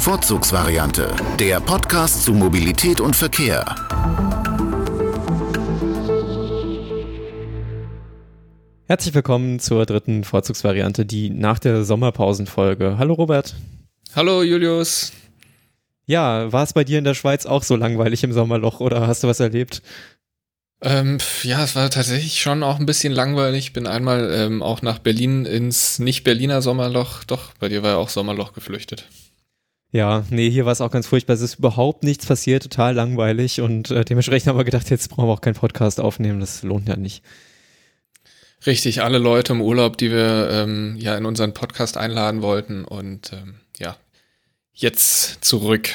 Vorzugsvariante, der Podcast zu Mobilität und Verkehr. Herzlich willkommen zur dritten Vorzugsvariante, die nach der Sommerpausenfolge. Hallo Robert. Hallo Julius. Ja, war es bei dir in der Schweiz auch so langweilig im Sommerloch oder hast du was erlebt? Ähm, ja, es war tatsächlich schon auch ein bisschen langweilig. Bin einmal ähm, auch nach Berlin ins nicht-Berliner Sommerloch. Doch, bei dir war ja auch Sommerloch geflüchtet. Ja, nee, hier war es auch ganz furchtbar. Es ist überhaupt nichts passiert, total langweilig und äh, dementsprechend haben wir gedacht, jetzt brauchen wir auch keinen Podcast aufnehmen. Das lohnt ja nicht. Richtig, alle Leute im Urlaub, die wir ähm, ja in unseren Podcast einladen wollten und ähm, ja, jetzt zurück.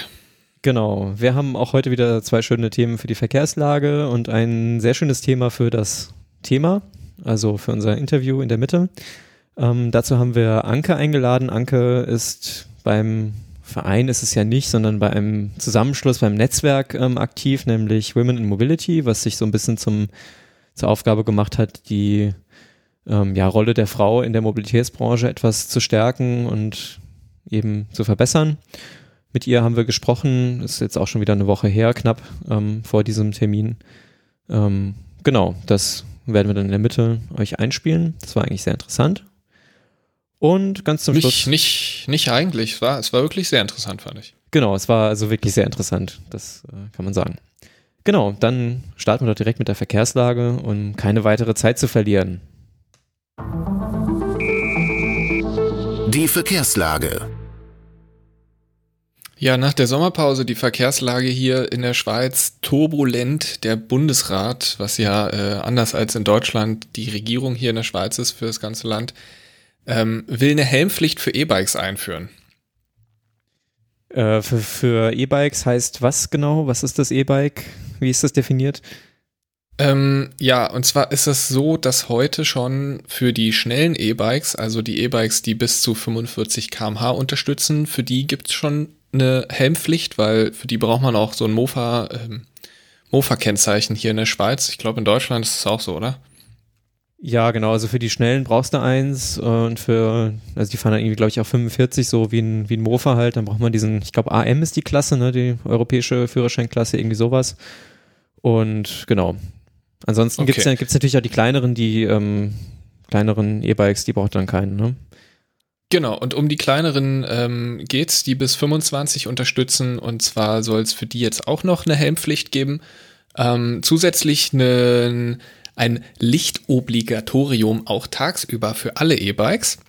Genau, wir haben auch heute wieder zwei schöne Themen für die Verkehrslage und ein sehr schönes Thema für das Thema, also für unser Interview in der Mitte. Ähm, dazu haben wir Anke eingeladen. Anke ist beim Verein ist es ja nicht, sondern bei einem Zusammenschluss, beim Netzwerk ähm, aktiv, nämlich Women in Mobility, was sich so ein bisschen zum, zur Aufgabe gemacht hat, die ähm, ja, Rolle der Frau in der Mobilitätsbranche etwas zu stärken und eben zu verbessern. Mit ihr haben wir gesprochen, ist jetzt auch schon wieder eine Woche her, knapp ähm, vor diesem Termin. Ähm, genau, das werden wir dann in der Mitte euch einspielen. Das war eigentlich sehr interessant. Und ganz zum nicht, Schluss. Nicht, nicht eigentlich, es war, es war wirklich sehr interessant, fand ich. Genau, es war also wirklich sehr interessant, das äh, kann man sagen. Genau, dann starten wir doch direkt mit der Verkehrslage und keine weitere Zeit zu verlieren. Die Verkehrslage. Ja, nach der Sommerpause die Verkehrslage hier in der Schweiz turbulent. Der Bundesrat, was ja äh, anders als in Deutschland die Regierung hier in der Schweiz ist für das ganze Land, ähm, will eine Helmpflicht für E-Bikes einführen. Äh, für für E-Bikes heißt was genau? Was ist das E-Bike? Wie ist das definiert? Ähm, ja, und zwar ist es so, dass heute schon für die schnellen E-Bikes, also die E-Bikes, die bis zu 45 km/h unterstützen, für die gibt es schon eine Helmpflicht, weil für die braucht man auch so ein Mofa, ähm, Mofa-Kennzeichen hier in der Schweiz. Ich glaube, in Deutschland ist es auch so, oder? Ja, genau. Also für die Schnellen brauchst du eins und für, also die fahren dann irgendwie, glaube ich, auch 45, so wie ein, wie ein Mofa halt. Dann braucht man diesen, ich glaube, AM ist die Klasse, ne, die europäische Führerscheinklasse, irgendwie sowas. Und genau. Ansonsten okay. gibt's ja, gibt's natürlich auch die kleineren, die ähm, kleineren E-Bikes, die braucht dann keinen, ne? Genau, und um die kleineren ähm, geht's, die bis 25 unterstützen. Und zwar soll es für die jetzt auch noch eine Helmpflicht geben. Ähm, zusätzlich eine, ein Lichtobligatorium auch tagsüber für alle E-Bikes.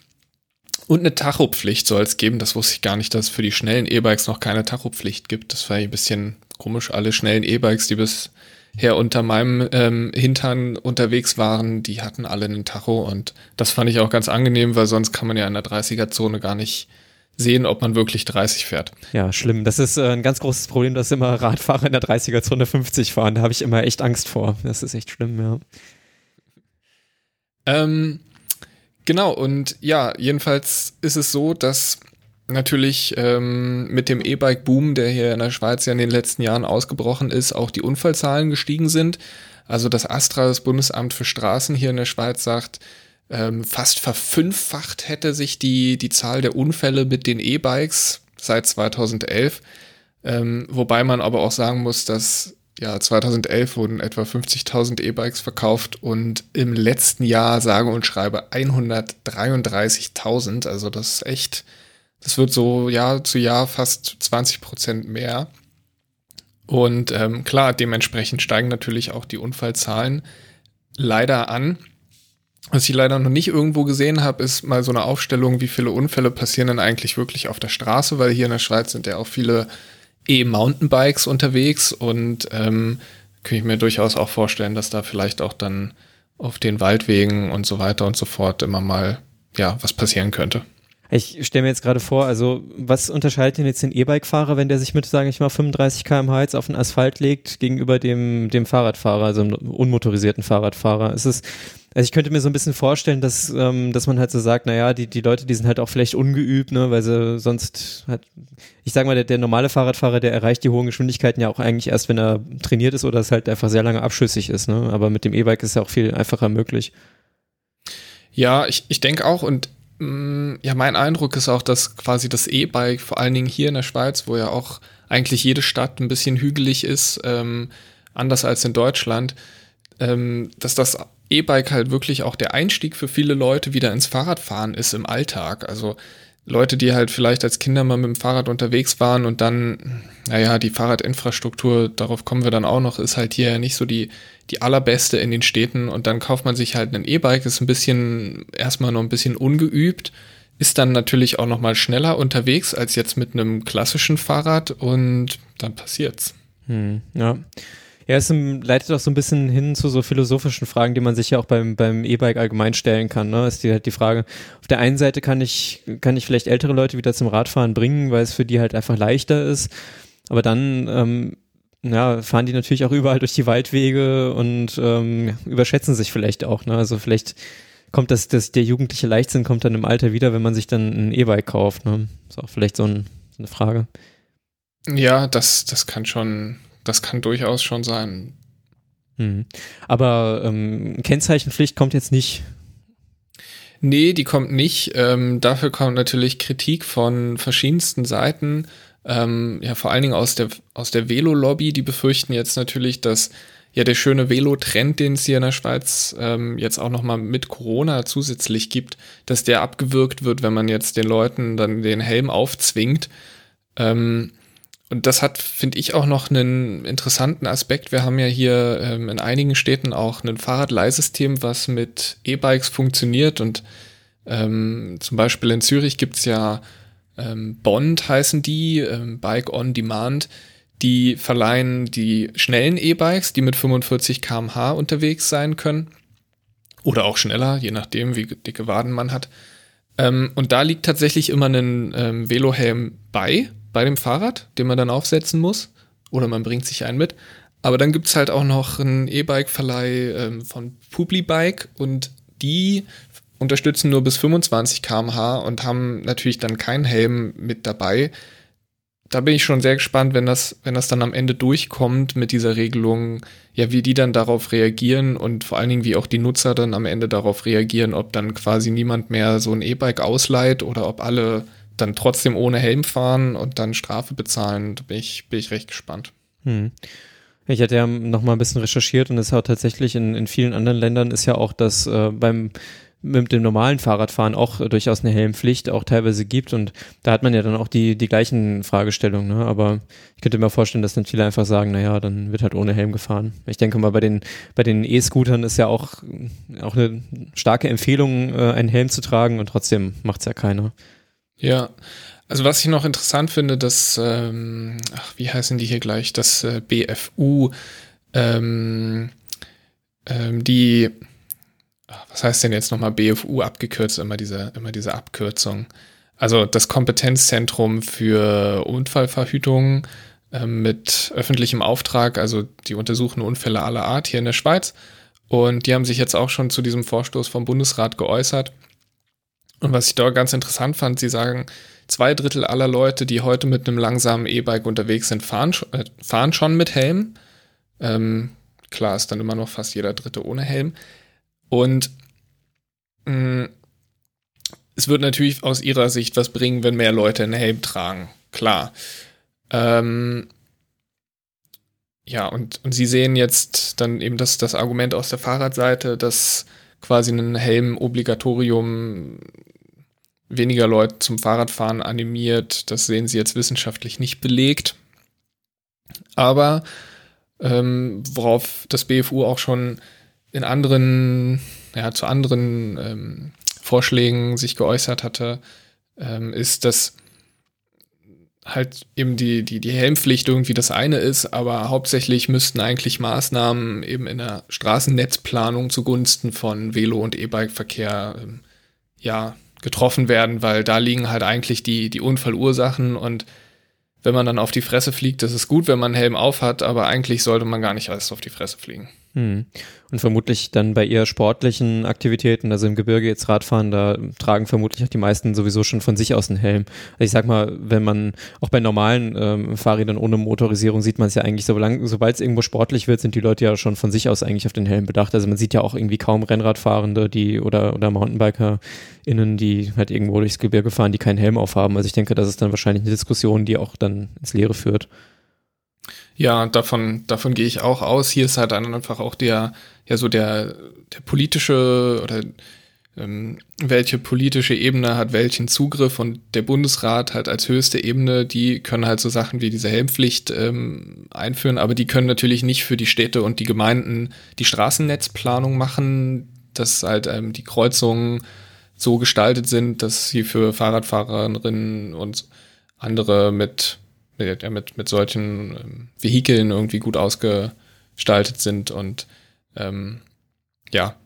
Und eine Tachopflicht soll es geben. Das wusste ich gar nicht, dass es für die schnellen E-Bikes noch keine Tachopflicht gibt. Das war ein bisschen komisch. Alle schnellen E-Bikes, die bis her unter meinem ähm, Hintern unterwegs waren, die hatten alle einen Tacho und das fand ich auch ganz angenehm, weil sonst kann man ja in der 30er-Zone gar nicht sehen, ob man wirklich 30 fährt. Ja, schlimm. Das ist äh, ein ganz großes Problem, dass immer Radfahrer in der 30er-Zone 50 fahren. Da habe ich immer echt Angst vor. Das ist echt schlimm, ja. Ähm, genau, und ja, jedenfalls ist es so, dass natürlich ähm, mit dem E-Bike-Boom, der hier in der Schweiz ja in den letzten Jahren ausgebrochen ist, auch die Unfallzahlen gestiegen sind. Also das Astra, das Bundesamt für Straßen hier in der Schweiz, sagt, ähm, fast verfünffacht hätte sich die, die Zahl der Unfälle mit den E-Bikes seit 2011. Ähm, wobei man aber auch sagen muss, dass ja 2011 wurden etwa 50.000 E-Bikes verkauft und im letzten Jahr sage und schreibe 133.000. Also das ist echt das wird so Jahr zu Jahr fast 20 Prozent mehr. Und ähm, klar, dementsprechend steigen natürlich auch die Unfallzahlen leider an. Was ich leider noch nicht irgendwo gesehen habe, ist mal so eine Aufstellung, wie viele Unfälle passieren denn eigentlich wirklich auf der Straße, weil hier in der Schweiz sind ja auch viele E-Mountainbikes unterwegs und ähm, kann ich mir durchaus auch vorstellen, dass da vielleicht auch dann auf den Waldwegen und so weiter und so fort immer mal ja was passieren könnte. Ich stelle mir jetzt gerade vor, also was unterscheidet denn jetzt den E-Bike-Fahrer, wenn der sich mit, sage ich mal, 35 km/h jetzt auf den Asphalt legt, gegenüber dem, dem Fahrradfahrer, also einem unmotorisierten Fahrradfahrer? Ist es, also ich könnte mir so ein bisschen vorstellen, dass, ähm, dass man halt so sagt, naja, die, die Leute, die sind halt auch vielleicht ungeübt, ne, weil sie sonst halt, ich sag mal, der, der normale Fahrradfahrer, der erreicht die hohen Geschwindigkeiten ja auch eigentlich erst, wenn er trainiert ist oder es halt einfach sehr lange abschüssig ist, ne? Aber mit dem E-Bike ist ja auch viel einfacher möglich. Ja, ich, ich denke auch und Mm, ja, mein Eindruck ist auch, dass quasi das E-Bike, vor allen Dingen hier in der Schweiz, wo ja auch eigentlich jede Stadt ein bisschen hügelig ist, ähm, anders als in Deutschland, ähm, dass das E-Bike halt wirklich auch der Einstieg für viele Leute wieder ins Fahrradfahren ist im Alltag. Also Leute, die halt vielleicht als Kinder mal mit dem Fahrrad unterwegs waren und dann, naja, die Fahrradinfrastruktur, darauf kommen wir dann auch noch, ist halt hier nicht so die, die allerbeste in den Städten und dann kauft man sich halt ein E-Bike, ist ein bisschen, erstmal noch ein bisschen ungeübt, ist dann natürlich auch noch mal schneller unterwegs als jetzt mit einem klassischen Fahrrad und dann passiert's. Hm, ja. Ja, es leitet auch so ein bisschen hin zu so philosophischen Fragen, die man sich ja auch beim, beim E-Bike allgemein stellen kann. Ne? Ist die halt die Frage, auf der einen Seite kann ich, kann ich vielleicht ältere Leute wieder zum Radfahren bringen, weil es für die halt einfach leichter ist. Aber dann ähm, ja, fahren die natürlich auch überall durch die Waldwege und ähm, überschätzen sich vielleicht auch. Ne? Also vielleicht kommt das, das, der jugendliche Leichtsinn kommt dann im Alter wieder, wenn man sich dann ein E-Bike kauft. Ne? Ist auch vielleicht so, ein, so eine Frage. Ja, das, das kann schon, das kann durchaus schon sein. Hm. Aber ähm, Kennzeichenpflicht kommt jetzt nicht. Nee, die kommt nicht. Ähm, dafür kommt natürlich Kritik von verschiedensten Seiten. Ähm, ja, vor allen Dingen aus der, aus der Velo-Lobby. Die befürchten jetzt natürlich, dass ja der schöne Velo-Trend, den es hier in der Schweiz ähm, jetzt auch nochmal mit Corona zusätzlich gibt, dass der abgewürgt wird, wenn man jetzt den Leuten dann den Helm aufzwingt. Ähm, und das hat, finde ich, auch noch einen interessanten Aspekt. Wir haben ja hier ähm, in einigen Städten auch ein Fahrradleihsystem, was mit E-Bikes funktioniert. Und ähm, zum Beispiel in Zürich gibt's ja ähm, Bond heißen die, ähm, Bike on Demand. Die verleihen die schnellen E-Bikes, die mit 45 km/h unterwegs sein können. Oder auch schneller, je nachdem, wie dicke Waden man hat. Ähm, und da liegt tatsächlich immer ein ähm, Velohelm bei bei dem Fahrrad, den man dann aufsetzen muss. Oder man bringt sich einen mit. Aber dann gibt es halt auch noch einen E-Bike-Verleih ähm, von Publibike und die unterstützen nur bis 25 km/h und haben natürlich dann keinen Helm mit dabei. Da bin ich schon sehr gespannt, wenn das, wenn das dann am Ende durchkommt mit dieser Regelung, ja, wie die dann darauf reagieren und vor allen Dingen, wie auch die Nutzer dann am Ende darauf reagieren, ob dann quasi niemand mehr so ein E-Bike ausleiht oder ob alle dann trotzdem ohne Helm fahren und dann Strafe bezahlen, da bin ich, bin ich recht gespannt. Hm. Ich hatte ja noch mal ein bisschen recherchiert und es auch tatsächlich in, in vielen anderen Ländern ist ja auch das äh, beim mit dem normalen Fahrradfahren auch äh, durchaus eine Helmpflicht auch teilweise gibt und da hat man ja dann auch die, die gleichen Fragestellungen, ne? aber ich könnte mir vorstellen, dass dann viele einfach sagen, naja, dann wird halt ohne Helm gefahren. Ich denke mal, bei den, bei den E-Scootern ist ja auch, auch eine starke Empfehlung, äh, einen Helm zu tragen und trotzdem macht es ja keiner. Ja, also was ich noch interessant finde, dass, ähm, ach, wie heißen die hier gleich, das äh, BFU, ähm, ähm, die, ach, was heißt denn jetzt nochmal BFU abgekürzt, immer diese, immer diese Abkürzung. Also das Kompetenzzentrum für Unfallverhütung ähm, mit öffentlichem Auftrag, also die untersuchen Unfälle aller Art hier in der Schweiz. Und die haben sich jetzt auch schon zu diesem Vorstoß vom Bundesrat geäußert und was ich da ganz interessant fand, sie sagen, zwei Drittel aller Leute, die heute mit einem langsamen E-Bike unterwegs sind, fahren, äh, fahren schon mit Helm. Ähm, klar ist dann immer noch fast jeder Dritte ohne Helm. Und mh, mm, es wird natürlich aus ihrer Sicht was bringen, wenn mehr Leute einen Helm tragen. Klar. Ähm, ja, und, und sie sehen jetzt dann eben das, das Argument aus der Fahrradseite, dass quasi ein Helm-Obligatorium weniger Leute zum Fahrradfahren animiert. Das sehen sie jetzt wissenschaftlich nicht belegt. Aber ähm, worauf das BFU auch schon in anderen, ja, zu anderen ähm, Vorschlägen sich geäußert hatte, ähm, ist, dass halt eben die, die, die Helmpflicht irgendwie das eine ist, aber hauptsächlich müssten eigentlich Maßnahmen eben in der Straßennetzplanung zugunsten von Velo- und E-Bike-Verkehr ähm, ja, getroffen werden, weil da liegen halt eigentlich die, die Unfallursachen und wenn man dann auf die Fresse fliegt, das ist gut, wenn man einen Helm auf hat, aber eigentlich sollte man gar nicht erst auf die Fresse fliegen. Hm. Und vermutlich dann bei eher sportlichen Aktivitäten, also im Gebirge jetzt Radfahren, da tragen vermutlich auch die meisten sowieso schon von sich aus einen Helm. Also ich sag mal, wenn man auch bei normalen ähm, Fahrrädern ohne Motorisierung sieht man es ja eigentlich, sobald es irgendwo sportlich wird, sind die Leute ja schon von sich aus eigentlich auf den Helm bedacht. Also man sieht ja auch irgendwie kaum Rennradfahrende, die oder, oder MountainbikerInnen, die halt irgendwo durchs Gebirge fahren, die keinen Helm aufhaben. Also ich denke, das ist dann wahrscheinlich eine Diskussion, die auch dann ins Leere führt. Ja, davon, davon gehe ich auch aus. Hier ist halt dann einfach auch der, ja, so der, der politische oder ähm, welche politische Ebene hat welchen Zugriff und der Bundesrat halt als höchste Ebene, die können halt so Sachen wie diese Helmpflicht ähm, einführen, aber die können natürlich nicht für die Städte und die Gemeinden die Straßennetzplanung machen, dass halt ähm, die Kreuzungen so gestaltet sind, dass sie für Fahrradfahrerinnen und andere mit mit, mit, mit solchen ähm, Vehikeln irgendwie gut ausgestaltet sind und ähm, ja.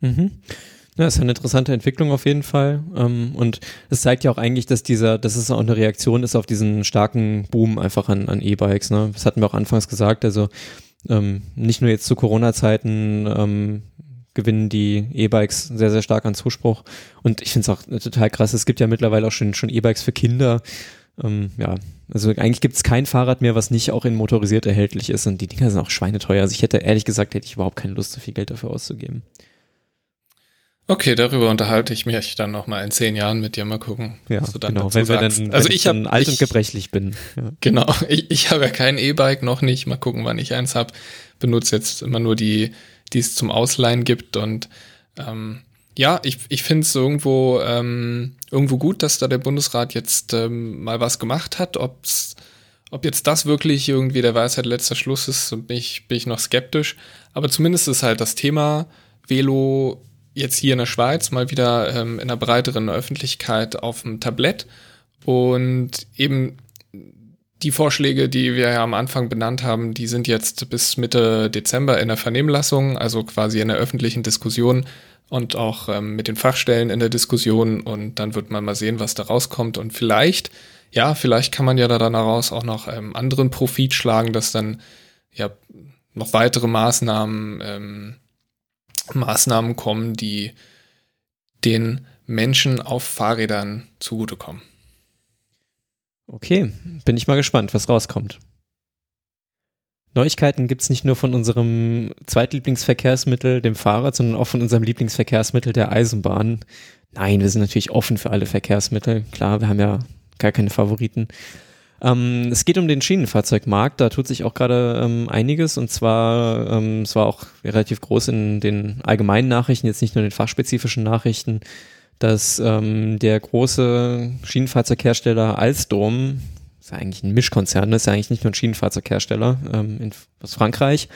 Mhm. Ja, ist eine interessante Entwicklung auf jeden Fall. Ähm, und es zeigt ja auch eigentlich, dass dieser, dass es auch eine Reaktion ist auf diesen starken Boom einfach an, an E-Bikes. Ne? Das hatten wir auch anfangs gesagt. Also ähm, nicht nur jetzt zu Corona-Zeiten ähm, gewinnen die E-Bikes sehr, sehr stark an Zuspruch. Und ich finde es auch total krass. Es gibt ja mittlerweile auch schon, schon E-Bikes für Kinder. Ähm, ja, also eigentlich gibt es kein Fahrrad mehr, was nicht auch in motorisiert erhältlich ist und die Dinger sind auch schweineteuer. Also ich hätte ehrlich gesagt, hätte ich überhaupt keine Lust, so viel Geld dafür auszugeben. Okay, darüber unterhalte ich mich dann nochmal in zehn Jahren mit dir mal gucken. Ja, was du dann genau, wenn wir dann, also ich, ich dann alt ich, und gebrechlich bin. Ja. Genau, ich, ich habe ja kein E-Bike noch nicht. Mal gucken, wann ich eins habe. Benutze jetzt immer nur die, die es zum Ausleihen gibt und ähm, ja, ich, ich finde es irgendwo, ähm, irgendwo gut, dass da der Bundesrat jetzt ähm, mal was gemacht hat. Ob's, ob jetzt das wirklich irgendwie der Weisheit letzter Schluss ist, bin ich, bin ich noch skeptisch. Aber zumindest ist halt das Thema Velo jetzt hier in der Schweiz mal wieder ähm, in einer breiteren Öffentlichkeit auf dem Tablett. Und eben die Vorschläge, die wir ja am Anfang benannt haben, die sind jetzt bis Mitte Dezember in der Vernehmlassung, also quasi in der öffentlichen Diskussion und auch ähm, mit den Fachstellen in der Diskussion und dann wird man mal sehen, was da rauskommt und vielleicht, ja, vielleicht kann man ja da daraus auch noch ähm, anderen Profit schlagen, dass dann ja noch weitere Maßnahmen, ähm, Maßnahmen kommen, die den Menschen auf Fahrrädern zugutekommen. Okay, bin ich mal gespannt, was rauskommt. Neuigkeiten gibt es nicht nur von unserem Zweitlieblingsverkehrsmittel, dem Fahrrad, sondern auch von unserem Lieblingsverkehrsmittel, der Eisenbahn. Nein, wir sind natürlich offen für alle Verkehrsmittel. Klar, wir haben ja gar keine Favoriten. Ähm, es geht um den Schienenfahrzeugmarkt. Da tut sich auch gerade ähm, einiges. Und zwar, ähm, es war auch relativ groß in den allgemeinen Nachrichten, jetzt nicht nur in den fachspezifischen Nachrichten, dass ähm, der große Schienenfahrzeughersteller Alstom ist ja eigentlich ein Mischkonzern, ist ja eigentlich nicht nur ein Schienenfahrzeughersteller ähm, in, aus Frankreich.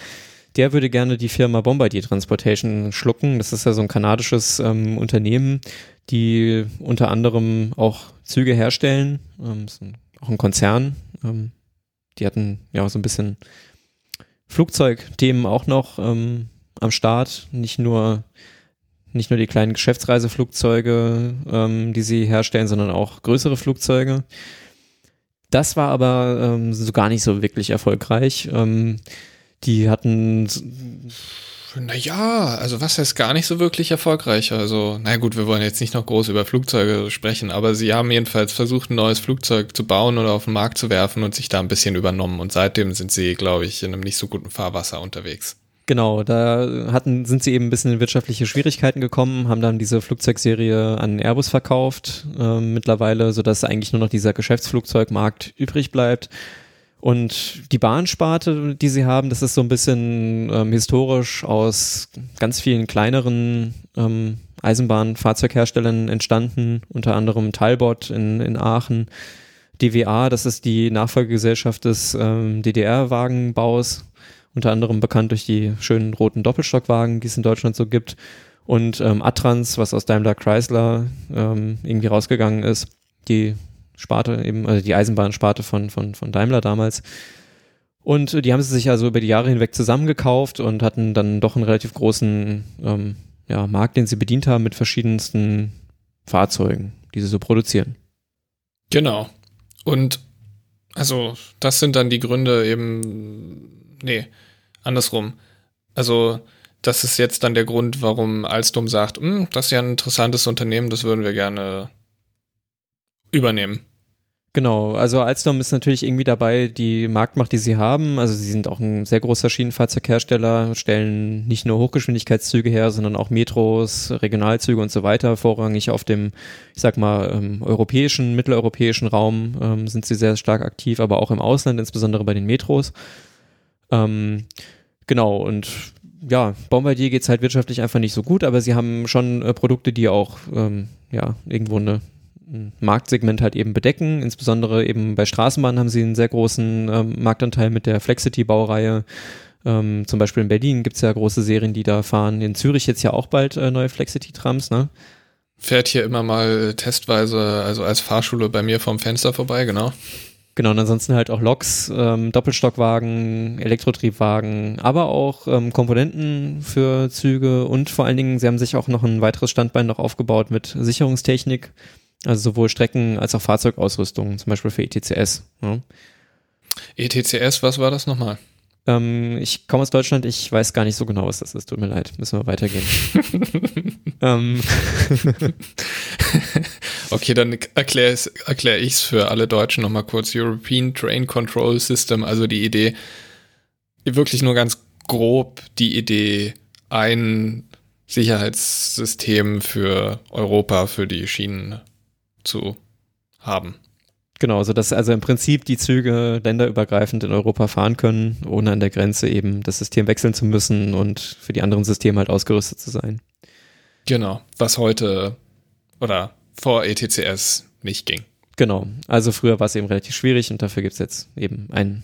Der würde gerne die Firma Bombardier Transportation schlucken. Das ist ja so ein kanadisches ähm, Unternehmen, die unter anderem auch Züge herstellen. Ähm, ist ein, auch ein Konzern. Ähm, die hatten ja so ein bisschen Flugzeugthemen auch noch ähm, am Start. Nicht nur nicht nur die kleinen Geschäftsreiseflugzeuge, ähm, die sie herstellen, sondern auch größere Flugzeuge. Das war aber ähm, so gar nicht so wirklich erfolgreich. Ähm, die hatten naja, also was heißt gar nicht so wirklich erfolgreich? Also, na gut, wir wollen jetzt nicht noch groß über Flugzeuge sprechen, aber sie haben jedenfalls versucht, ein neues Flugzeug zu bauen oder auf den Markt zu werfen und sich da ein bisschen übernommen. Und seitdem sind sie, glaube ich, in einem nicht so guten Fahrwasser unterwegs. Genau, da hatten, sind sie eben ein bisschen in wirtschaftliche Schwierigkeiten gekommen, haben dann diese Flugzeugserie an Airbus verkauft äh, mittlerweile, sodass eigentlich nur noch dieser Geschäftsflugzeugmarkt übrig bleibt. Und die Bahnsparte, die sie haben, das ist so ein bisschen ähm, historisch aus ganz vielen kleineren ähm, Eisenbahnfahrzeugherstellern entstanden, unter anderem Talbot in, in Aachen, DWA, das ist die Nachfolgegesellschaft des ähm, DDR-Wagenbaus, unter anderem bekannt durch die schönen roten Doppelstockwagen, die es in Deutschland so gibt. Und ähm, Atrans, was aus Daimler Chrysler ähm, irgendwie rausgegangen ist, die Sparte eben, also die Eisenbahnsparte von, von, von Daimler damals. Und die haben sie sich also über die Jahre hinweg zusammengekauft und hatten dann doch einen relativ großen ähm, ja, Markt, den sie bedient haben mit verschiedensten Fahrzeugen, die sie so produzieren. Genau. Und also das sind dann die Gründe eben nee, andersrum. Also das ist jetzt dann der Grund, warum Alstom sagt, hm, das ist ja ein interessantes Unternehmen, das würden wir gerne übernehmen. Genau, also Alstom ist natürlich irgendwie dabei, die Marktmacht, die sie haben, also sie sind auch ein sehr großer Schienenfahrzeughersteller, stellen nicht nur Hochgeschwindigkeitszüge her, sondern auch Metros, Regionalzüge und so weiter, vorrangig auf dem, ich sag mal, ähm, europäischen, mitteleuropäischen Raum ähm, sind sie sehr stark aktiv, aber auch im Ausland, insbesondere bei den Metros. Ähm, genau, und ja, Bombardier geht's halt wirtschaftlich einfach nicht so gut, aber sie haben schon äh, Produkte, die auch ähm, ja, irgendwo eine Marktsegment halt eben bedecken. Insbesondere eben bei Straßenbahnen haben sie einen sehr großen ähm, Marktanteil mit der Flexity-Baureihe. Ähm, zum Beispiel in Berlin gibt's ja große Serien, die da fahren. In Zürich jetzt ja auch bald äh, neue Flexity-Trams, ne? Fährt hier immer mal testweise, also als Fahrschule bei mir vom Fenster vorbei, genau. Genau, und ansonsten halt auch Loks, ähm, Doppelstockwagen, Elektrotriebwagen, aber auch ähm, Komponenten für Züge und vor allen Dingen, sie haben sich auch noch ein weiteres Standbein noch aufgebaut mit Sicherungstechnik. Also sowohl Strecken- als auch Fahrzeugausrüstung, zum Beispiel für ETCS. Ja. ETCS, was war das nochmal? Ähm, ich komme aus Deutschland, ich weiß gar nicht so genau, was das ist. Tut mir leid, müssen wir weitergehen. ähm. okay, dann erkläre erklär ich es für alle Deutschen nochmal kurz. European Train Control System, also die Idee, wirklich nur ganz grob die Idee, ein Sicherheitssystem für Europa, für die Schienen zu haben. Genau, so dass also im Prinzip die Züge länderübergreifend in Europa fahren können, ohne an der Grenze eben das System wechseln zu müssen und für die anderen Systeme halt ausgerüstet zu sein. Genau, was heute oder vor ETCS nicht ging. Genau, also früher war es eben relativ schwierig und dafür gibt es jetzt eben ein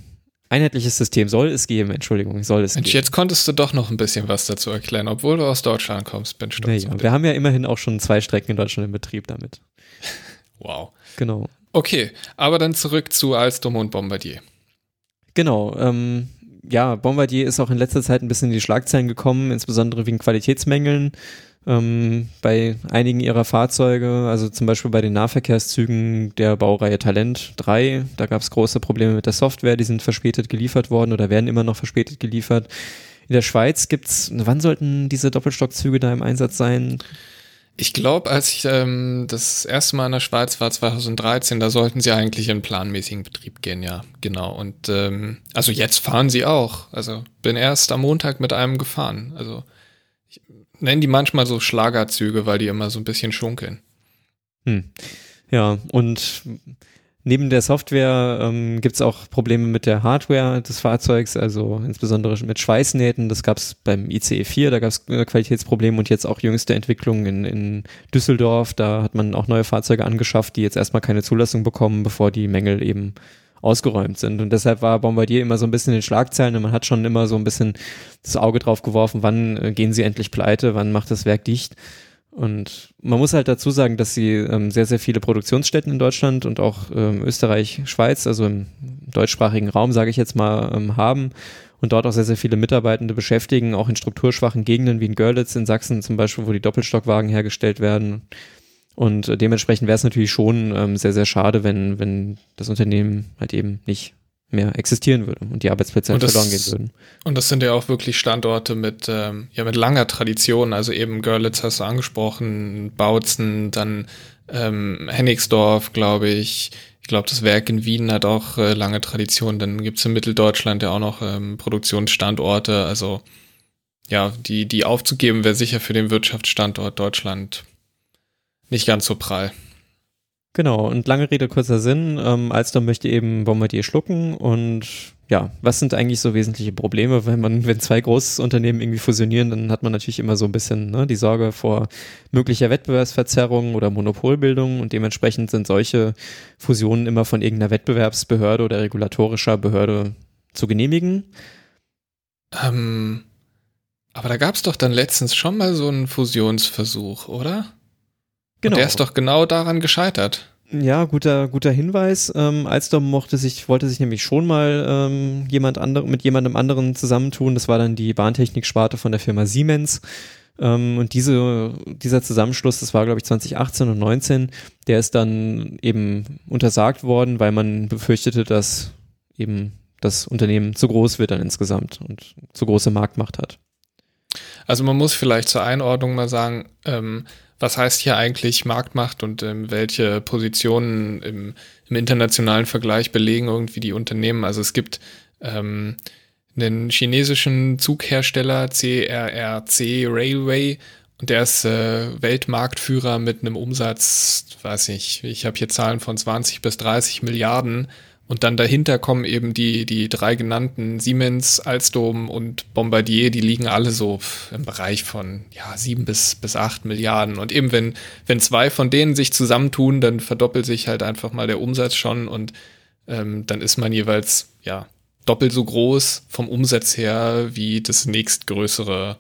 einheitliches System. Soll es geben, Entschuldigung, soll es Mensch, geben. jetzt konntest du doch noch ein bisschen was dazu erklären, obwohl du aus Deutschland kommst, bin stolz. Naja, wir haben ja immerhin auch schon zwei Strecken in Deutschland in Betrieb damit. Wow. Genau. Okay, aber dann zurück zu Alstom und Bombardier. Genau. Ähm, ja, Bombardier ist auch in letzter Zeit ein bisschen in die Schlagzeilen gekommen, insbesondere wegen Qualitätsmängeln. Ähm, bei einigen ihrer Fahrzeuge, also zum Beispiel bei den Nahverkehrszügen der Baureihe Talent 3, da gab es große Probleme mit der Software, die sind verspätet geliefert worden oder werden immer noch verspätet geliefert. In der Schweiz gibt's, wann sollten diese Doppelstockzüge da im Einsatz sein? Ich glaube, als ich ähm, das erste Mal in der Schweiz war, 2013, da sollten sie eigentlich in planmäßigen Betrieb gehen, ja, genau. Und ähm, also jetzt fahren sie auch. Also bin erst am Montag mit einem gefahren. Also ich nenne die manchmal so Schlagerzüge, weil die immer so ein bisschen schunkeln. Hm. Ja, und Neben der Software ähm, gibt es auch Probleme mit der Hardware des Fahrzeugs, also insbesondere mit Schweißnähten. Das gab es beim ICE 4, da gab es äh, Qualitätsprobleme und jetzt auch jüngste Entwicklungen in, in Düsseldorf. Da hat man auch neue Fahrzeuge angeschafft, die jetzt erstmal keine Zulassung bekommen, bevor die Mängel eben ausgeräumt sind. Und deshalb war Bombardier immer so ein bisschen in den Schlagzeilen und man hat schon immer so ein bisschen das Auge drauf geworfen, wann äh, gehen sie endlich pleite, wann macht das Werk dicht. Und man muss halt dazu sagen, dass sie ähm, sehr, sehr viele Produktionsstätten in Deutschland und auch ähm, Österreich, Schweiz, also im deutschsprachigen Raum, sage ich jetzt mal, ähm, haben und dort auch sehr, sehr viele Mitarbeitende beschäftigen, auch in strukturschwachen Gegenden wie in Görlitz in Sachsen zum Beispiel, wo die Doppelstockwagen hergestellt werden. Und äh, dementsprechend wäre es natürlich schon ähm, sehr, sehr schade, wenn, wenn das Unternehmen halt eben nicht mehr existieren würde und die Arbeitsplätze halt verloren gehen würden. Und das sind ja auch wirklich Standorte mit, ähm, ja, mit langer Tradition, also eben Görlitz hast du angesprochen, Bautzen, dann ähm, Hennigsdorf, glaube ich. Ich glaube, das Werk in Wien hat auch äh, lange Tradition. Dann gibt's in Mitteldeutschland ja auch noch ähm, Produktionsstandorte. Also ja, die, die aufzugeben wäre sicher für den Wirtschaftsstandort Deutschland nicht ganz so prall. Genau, und lange Rede, kurzer Sinn. Ähm, Alstom möchte eben Bombardier schlucken und ja, was sind eigentlich so wesentliche Probleme? Wenn man, wenn zwei Großunternehmen irgendwie fusionieren, dann hat man natürlich immer so ein bisschen ne, die Sorge vor möglicher Wettbewerbsverzerrung oder Monopolbildung und dementsprechend sind solche Fusionen immer von irgendeiner Wettbewerbsbehörde oder regulatorischer Behörde zu genehmigen. Ähm, aber da gab es doch dann letztens schon mal so einen Fusionsversuch, oder? Genau. Und der ist doch genau daran gescheitert. Ja, guter, guter Hinweis. Ähm, Alstom mochte sich, wollte sich nämlich schon mal ähm, jemand andere, mit jemandem anderen zusammentun. Das war dann die Bahntechnik-Sparte von der Firma Siemens. Ähm, und diese, dieser Zusammenschluss, das war glaube ich 2018 und 19, der ist dann eben untersagt worden, weil man befürchtete, dass eben das Unternehmen zu groß wird dann insgesamt und zu große Marktmacht hat. Also man muss vielleicht zur Einordnung mal sagen, ähm, was heißt hier eigentlich Marktmacht und ähm, welche Positionen im, im, internationalen Vergleich belegen irgendwie die Unternehmen. Also es gibt ähm, einen chinesischen Zughersteller CRRC Railway und der ist äh, Weltmarktführer mit einem Umsatz, weiß ich, ich habe hier Zahlen von 20 bis 30 Milliarden und dann dahinter kommen eben die, die drei genannten Siemens, Alstom und Bombardier, die liegen alle so im Bereich von ja, sieben bis, bis acht Milliarden. Und eben wenn, wenn zwei von denen sich zusammentun, dann verdoppelt sich halt einfach mal der Umsatz schon und ähm, dann ist man jeweils ja doppelt so groß vom Umsatz her wie das nächstgrößere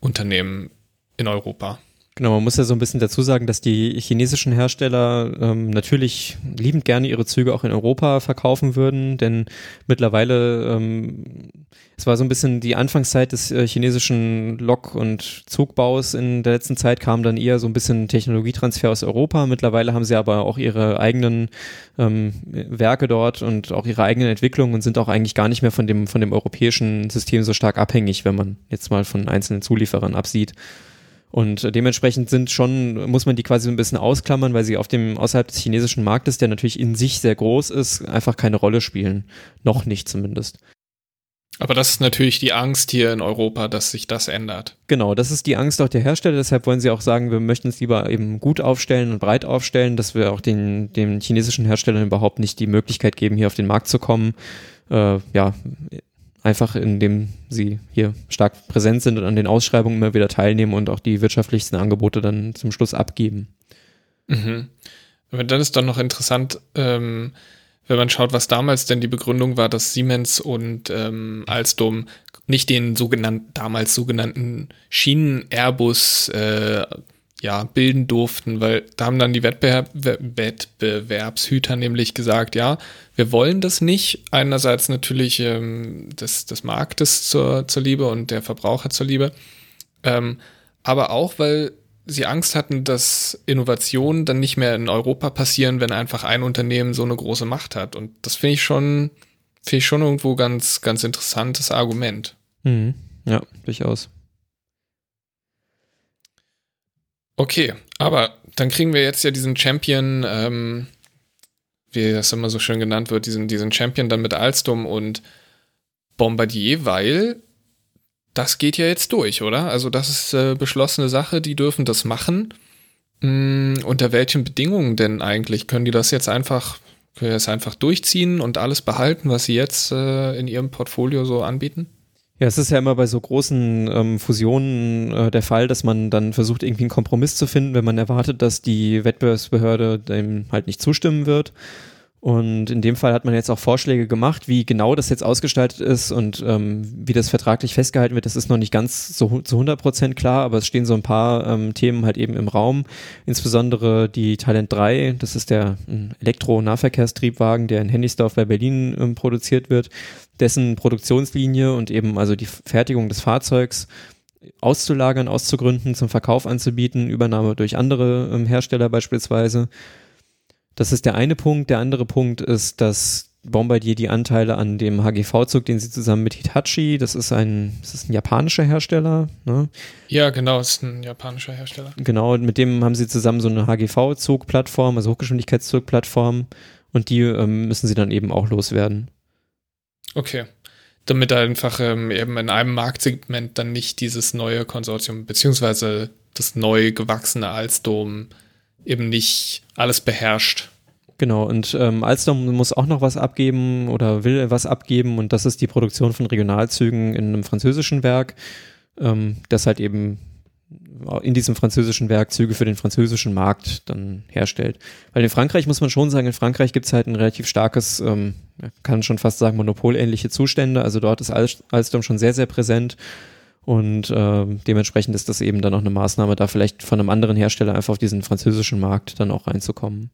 Unternehmen in Europa. Genau, man muss ja so ein bisschen dazu sagen, dass die chinesischen Hersteller ähm, natürlich liebend gerne ihre Züge auch in Europa verkaufen würden, denn mittlerweile, ähm, es war so ein bisschen die Anfangszeit des äh, chinesischen Lok- und Zugbaus in der letzten Zeit kam dann eher so ein bisschen Technologietransfer aus Europa. Mittlerweile haben sie aber auch ihre eigenen ähm, Werke dort und auch ihre eigenen Entwicklungen und sind auch eigentlich gar nicht mehr von dem, von dem europäischen System so stark abhängig, wenn man jetzt mal von einzelnen Zulieferern absieht. Und dementsprechend sind schon, muss man die quasi so ein bisschen ausklammern, weil sie auf dem, außerhalb des chinesischen Marktes, der natürlich in sich sehr groß ist, einfach keine Rolle spielen. Noch nicht zumindest. Aber das ist natürlich die Angst hier in Europa, dass sich das ändert. Genau, das ist die Angst auch der Hersteller. Deshalb wollen sie auch sagen, wir möchten es lieber eben gut aufstellen und breit aufstellen, dass wir auch den, den chinesischen Herstellern überhaupt nicht die Möglichkeit geben, hier auf den Markt zu kommen. Äh, ja, einfach indem sie hier stark präsent sind und an den Ausschreibungen immer wieder teilnehmen und auch die wirtschaftlichsten Angebote dann zum Schluss abgeben. Mhm. Aber dann ist doch noch interessant, ähm, wenn man schaut, was damals denn die Begründung war, dass Siemens und ähm, Alstom nicht den sogenannten, damals sogenannten Schienen-Airbus äh, ja, bilden durften, weil da haben dann die Wettbewerb Wettbewerbshüter nämlich gesagt, ja, wir wollen das nicht. Einerseits natürlich ähm, des, des Marktes zur, zur Liebe und der Verbraucher zur Liebe, ähm, aber auch, weil sie Angst hatten, dass Innovationen dann nicht mehr in Europa passieren, wenn einfach ein Unternehmen so eine große Macht hat. Und das finde ich schon, finde ich schon irgendwo ganz, ganz interessantes Argument. Mhm. Ja, durchaus. Okay, aber dann kriegen wir jetzt ja diesen Champion, ähm, wie das immer so schön genannt wird, diesen, diesen Champion dann mit Alstom und Bombardier, weil das geht ja jetzt durch, oder? Also das ist äh, beschlossene Sache, die dürfen das machen. Hm, unter welchen Bedingungen denn eigentlich? Können die das jetzt einfach, können das einfach durchziehen und alles behalten, was sie jetzt äh, in ihrem Portfolio so anbieten? Ja, es ist ja immer bei so großen ähm, Fusionen äh, der Fall, dass man dann versucht, irgendwie einen Kompromiss zu finden, wenn man erwartet, dass die Wettbewerbsbehörde dem halt nicht zustimmen wird. Und in dem Fall hat man jetzt auch Vorschläge gemacht, wie genau das jetzt ausgestaltet ist und ähm, wie das vertraglich festgehalten wird. Das ist noch nicht ganz so zu 100 Prozent klar, aber es stehen so ein paar ähm, Themen halt eben im Raum. Insbesondere die Talent 3, das ist der Elektro-Nahverkehrstriebwagen, der in Hennigsdorf bei Berlin ähm, produziert wird, dessen Produktionslinie und eben also die Fertigung des Fahrzeugs auszulagern, auszugründen, zum Verkauf anzubieten, Übernahme durch andere ähm, Hersteller beispielsweise. Das ist der eine Punkt. Der andere Punkt ist, dass Bombardier die Anteile an dem HGV-Zug, den sie zusammen mit Hitachi, das ist ein, das ist ein japanischer Hersteller. Ne? Ja, genau, ist ein japanischer Hersteller. Genau, mit dem haben sie zusammen so eine HGV-Zugplattform, also Hochgeschwindigkeitszugplattform und die ähm, müssen sie dann eben auch loswerden. Okay. Damit einfach ähm, eben in einem Marktsegment dann nicht dieses neue Konsortium, beziehungsweise das neu gewachsene Alstom eben nicht alles beherrscht. Genau, und ähm, Alstom muss auch noch was abgeben oder will was abgeben und das ist die Produktion von Regionalzügen in einem französischen Werk, ähm, das halt eben in diesem französischen Werk Züge für den französischen Markt dann herstellt. Weil in Frankreich muss man schon sagen, in Frankreich gibt es halt ein relativ starkes, ähm, kann schon fast sagen, monopolähnliche Zustände. Also dort ist Alstom schon sehr, sehr präsent und äh, dementsprechend ist das eben dann auch eine Maßnahme, da vielleicht von einem anderen Hersteller einfach auf diesen französischen Markt dann auch reinzukommen.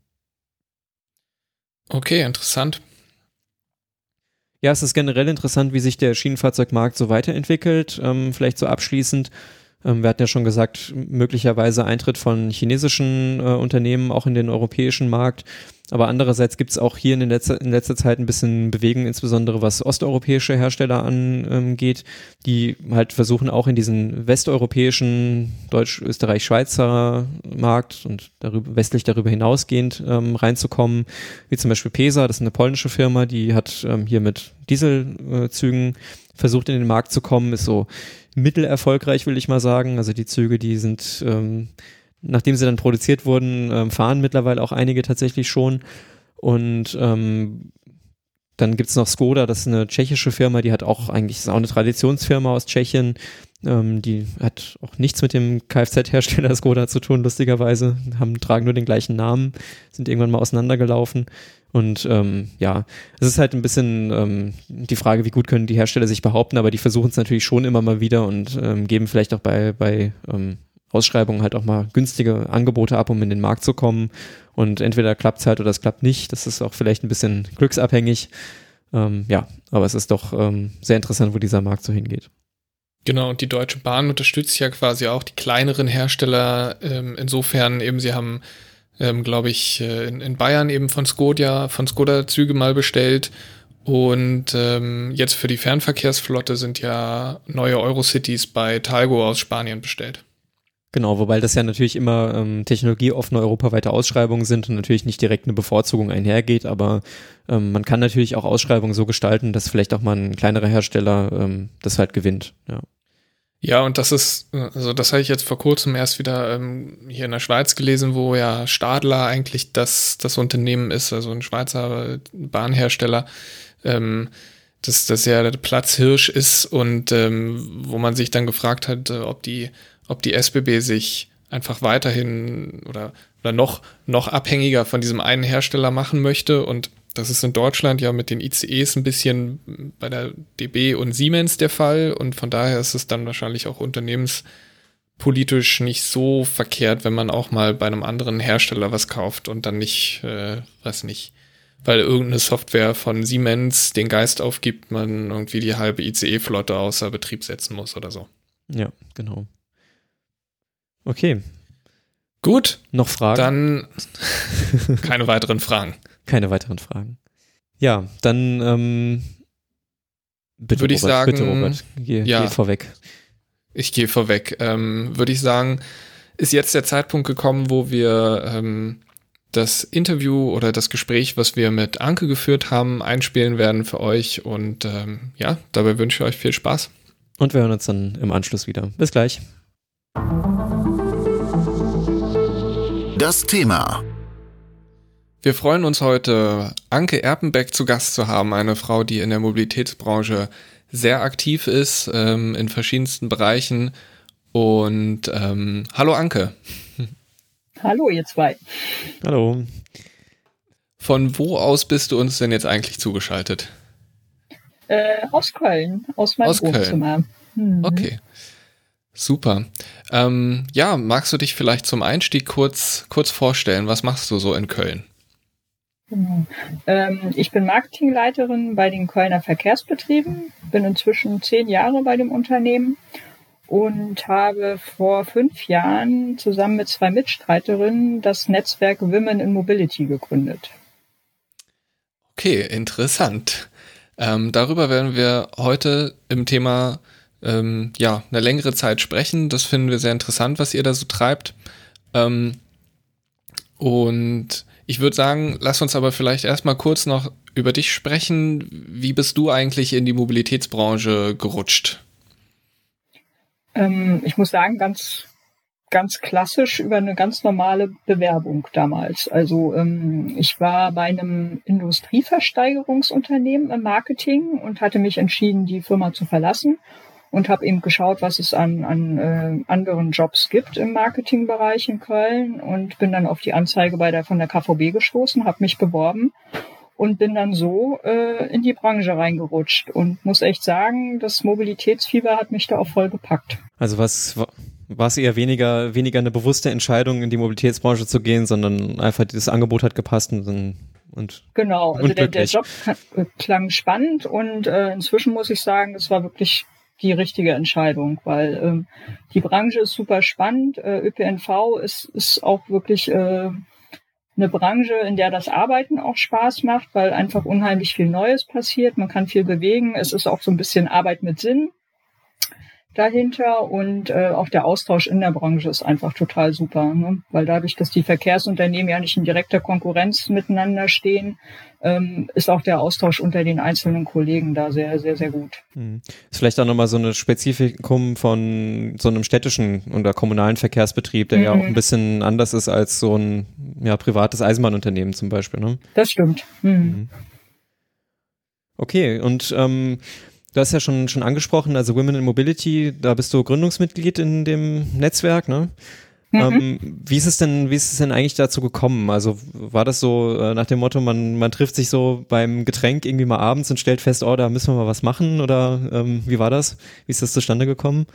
Okay, interessant. Ja, es ist generell interessant, wie sich der Schienenfahrzeugmarkt so weiterentwickelt. Ähm, vielleicht so abschließend. Ähm, wir hatten ja schon gesagt, möglicherweise Eintritt von chinesischen äh, Unternehmen auch in den europäischen Markt. Aber andererseits gibt es auch hier in, den letzter, in letzter Zeit ein bisschen Bewegung, insbesondere was osteuropäische Hersteller angeht, die halt versuchen auch in diesen westeuropäischen Deutsch, Österreich, Schweizer Markt und darüber, westlich darüber hinausgehend ähm, reinzukommen, wie zum Beispiel PESA, das ist eine polnische Firma, die hat ähm, hier mit Dieselzügen versucht in den Markt zu kommen, ist so mittelerfolgreich, will ich mal sagen. Also die Züge, die sind, ähm, nachdem sie dann produziert wurden, ähm, fahren mittlerweile auch einige tatsächlich schon. Und ähm, dann gibt's noch Skoda, das ist eine tschechische Firma, die hat auch eigentlich, ist auch eine Traditionsfirma aus Tschechien. Ähm, die hat auch nichts mit dem Kfz-Hersteller Skoda zu tun, lustigerweise. Haben, tragen nur den gleichen Namen, sind irgendwann mal auseinandergelaufen. Und ähm, ja, es ist halt ein bisschen ähm, die Frage, wie gut können die Hersteller sich behaupten, aber die versuchen es natürlich schon immer mal wieder und ähm, geben vielleicht auch bei, bei ähm, Ausschreibungen halt auch mal günstige Angebote ab, um in den Markt zu kommen. Und entweder klappt es halt oder es klappt nicht. Das ist auch vielleicht ein bisschen glücksabhängig. Ähm, ja, aber es ist doch ähm, sehr interessant, wo dieser Markt so hingeht. Genau, und die Deutsche Bahn unterstützt ja quasi auch die kleineren Hersteller. Ähm, insofern eben, sie haben ähm, glaube ich, äh, in, in, Bayern eben von Skoda, von Skoda Züge mal bestellt. Und ähm, jetzt für die Fernverkehrsflotte sind ja neue Eurocities bei Talgo aus Spanien bestellt. Genau, wobei das ja natürlich immer ähm, technologieoffene europaweite Ausschreibungen sind und natürlich nicht direkt eine Bevorzugung einhergeht, aber ähm, man kann natürlich auch Ausschreibungen so gestalten, dass vielleicht auch mal ein kleinerer Hersteller ähm, das halt gewinnt. Ja. Ja, und das ist, also das habe ich jetzt vor kurzem erst wieder ähm, hier in der Schweiz gelesen, wo ja Stadler eigentlich das, das Unternehmen ist, also ein Schweizer Bahnhersteller, ähm, dass das ja der Platzhirsch ist und ähm, wo man sich dann gefragt hat, äh, ob die, ob die SBB sich einfach weiterhin oder, oder noch, noch abhängiger von diesem einen Hersteller machen möchte und das ist in Deutschland ja mit den ICEs ein bisschen bei der DB und Siemens der Fall und von daher ist es dann wahrscheinlich auch unternehmenspolitisch nicht so verkehrt, wenn man auch mal bei einem anderen Hersteller was kauft und dann nicht, äh, weiß nicht, weil irgendeine Software von Siemens den Geist aufgibt, man irgendwie die halbe ICE-Flotte außer Betrieb setzen muss oder so. Ja, genau. Okay. Gut. Noch Fragen? Dann keine weiteren Fragen. Keine weiteren Fragen. Ja, dann ähm, bitte, würde ich Robert, sagen, bitte Robert, geh, ja, geh vorweg. Ich gehe vorweg. Ähm, würde ich sagen, ist jetzt der Zeitpunkt gekommen, wo wir ähm, das Interview oder das Gespräch, was wir mit Anke geführt haben, einspielen werden für euch. Und ähm, ja, dabei wünsche ich euch viel Spaß. Und wir hören uns dann im Anschluss wieder. Bis gleich. Das Thema. Wir freuen uns heute, Anke Erpenbeck zu Gast zu haben, eine Frau, die in der Mobilitätsbranche sehr aktiv ist, ähm, in verschiedensten Bereichen. Und ähm, hallo Anke. Hallo ihr zwei. Hallo. Von wo aus bist du uns denn jetzt eigentlich zugeschaltet? Äh, aus Köln, aus meinem aus Wohnzimmer. Köln. Mhm. Okay. Super. Ähm, ja, magst du dich vielleicht zum Einstieg kurz, kurz vorstellen? Was machst du so in Köln? Genau. Ähm, ich bin Marketingleiterin bei den Kölner Verkehrsbetrieben, bin inzwischen zehn Jahre bei dem Unternehmen und habe vor fünf Jahren zusammen mit zwei Mitstreiterinnen das Netzwerk Women in Mobility gegründet. Okay, interessant. Ähm, darüber werden wir heute im Thema ähm, ja eine längere Zeit sprechen. Das finden wir sehr interessant, was ihr da so treibt. Ähm, und ich würde sagen, lass uns aber vielleicht erstmal kurz noch über dich sprechen. Wie bist du eigentlich in die Mobilitätsbranche gerutscht? Ähm, ich muss sagen, ganz, ganz klassisch über eine ganz normale Bewerbung damals. Also ähm, ich war bei einem Industrieversteigerungsunternehmen im Marketing und hatte mich entschieden, die Firma zu verlassen und habe eben geschaut, was es an, an äh, anderen Jobs gibt im Marketingbereich in Köln und bin dann auf die Anzeige bei der von der KVB gestoßen, habe mich beworben und bin dann so äh, in die Branche reingerutscht und muss echt sagen, das Mobilitätsfieber hat mich da auch voll gepackt. Also was war es eher weniger weniger eine bewusste Entscheidung in die Mobilitätsbranche zu gehen, sondern einfach das Angebot hat gepasst und und genau, also der, der Job klang spannend und äh, inzwischen muss ich sagen, das war wirklich die richtige Entscheidung, weil ähm, die Branche ist super spannend. Äh, ÖPNV ist, ist auch wirklich äh, eine Branche, in der das Arbeiten auch Spaß macht, weil einfach unheimlich viel Neues passiert. Man kann viel bewegen. Es ist auch so ein bisschen Arbeit mit Sinn dahinter und äh, auch der Austausch in der Branche ist einfach total super, ne? weil dadurch, dass die Verkehrsunternehmen ja nicht in direkter Konkurrenz miteinander stehen, ähm, ist auch der Austausch unter den einzelnen Kollegen da sehr, sehr, sehr gut. Hm. Ist vielleicht auch nochmal so eine Spezifikum von so einem städtischen oder kommunalen Verkehrsbetrieb, der mhm. ja auch ein bisschen anders ist als so ein ja, privates Eisenbahnunternehmen zum Beispiel. Ne? Das stimmt. Mhm. mhm. Okay, und ähm, Du hast ja schon, schon angesprochen, also Women in Mobility, da bist du Gründungsmitglied in dem Netzwerk, ne? Mhm. Ähm, wie ist es denn, wie ist es denn eigentlich dazu gekommen? Also war das so äh, nach dem Motto, man, man trifft sich so beim Getränk irgendwie mal abends und stellt fest, oh, da müssen wir mal was machen? Oder ähm, wie war das? Wie ist das zustande gekommen?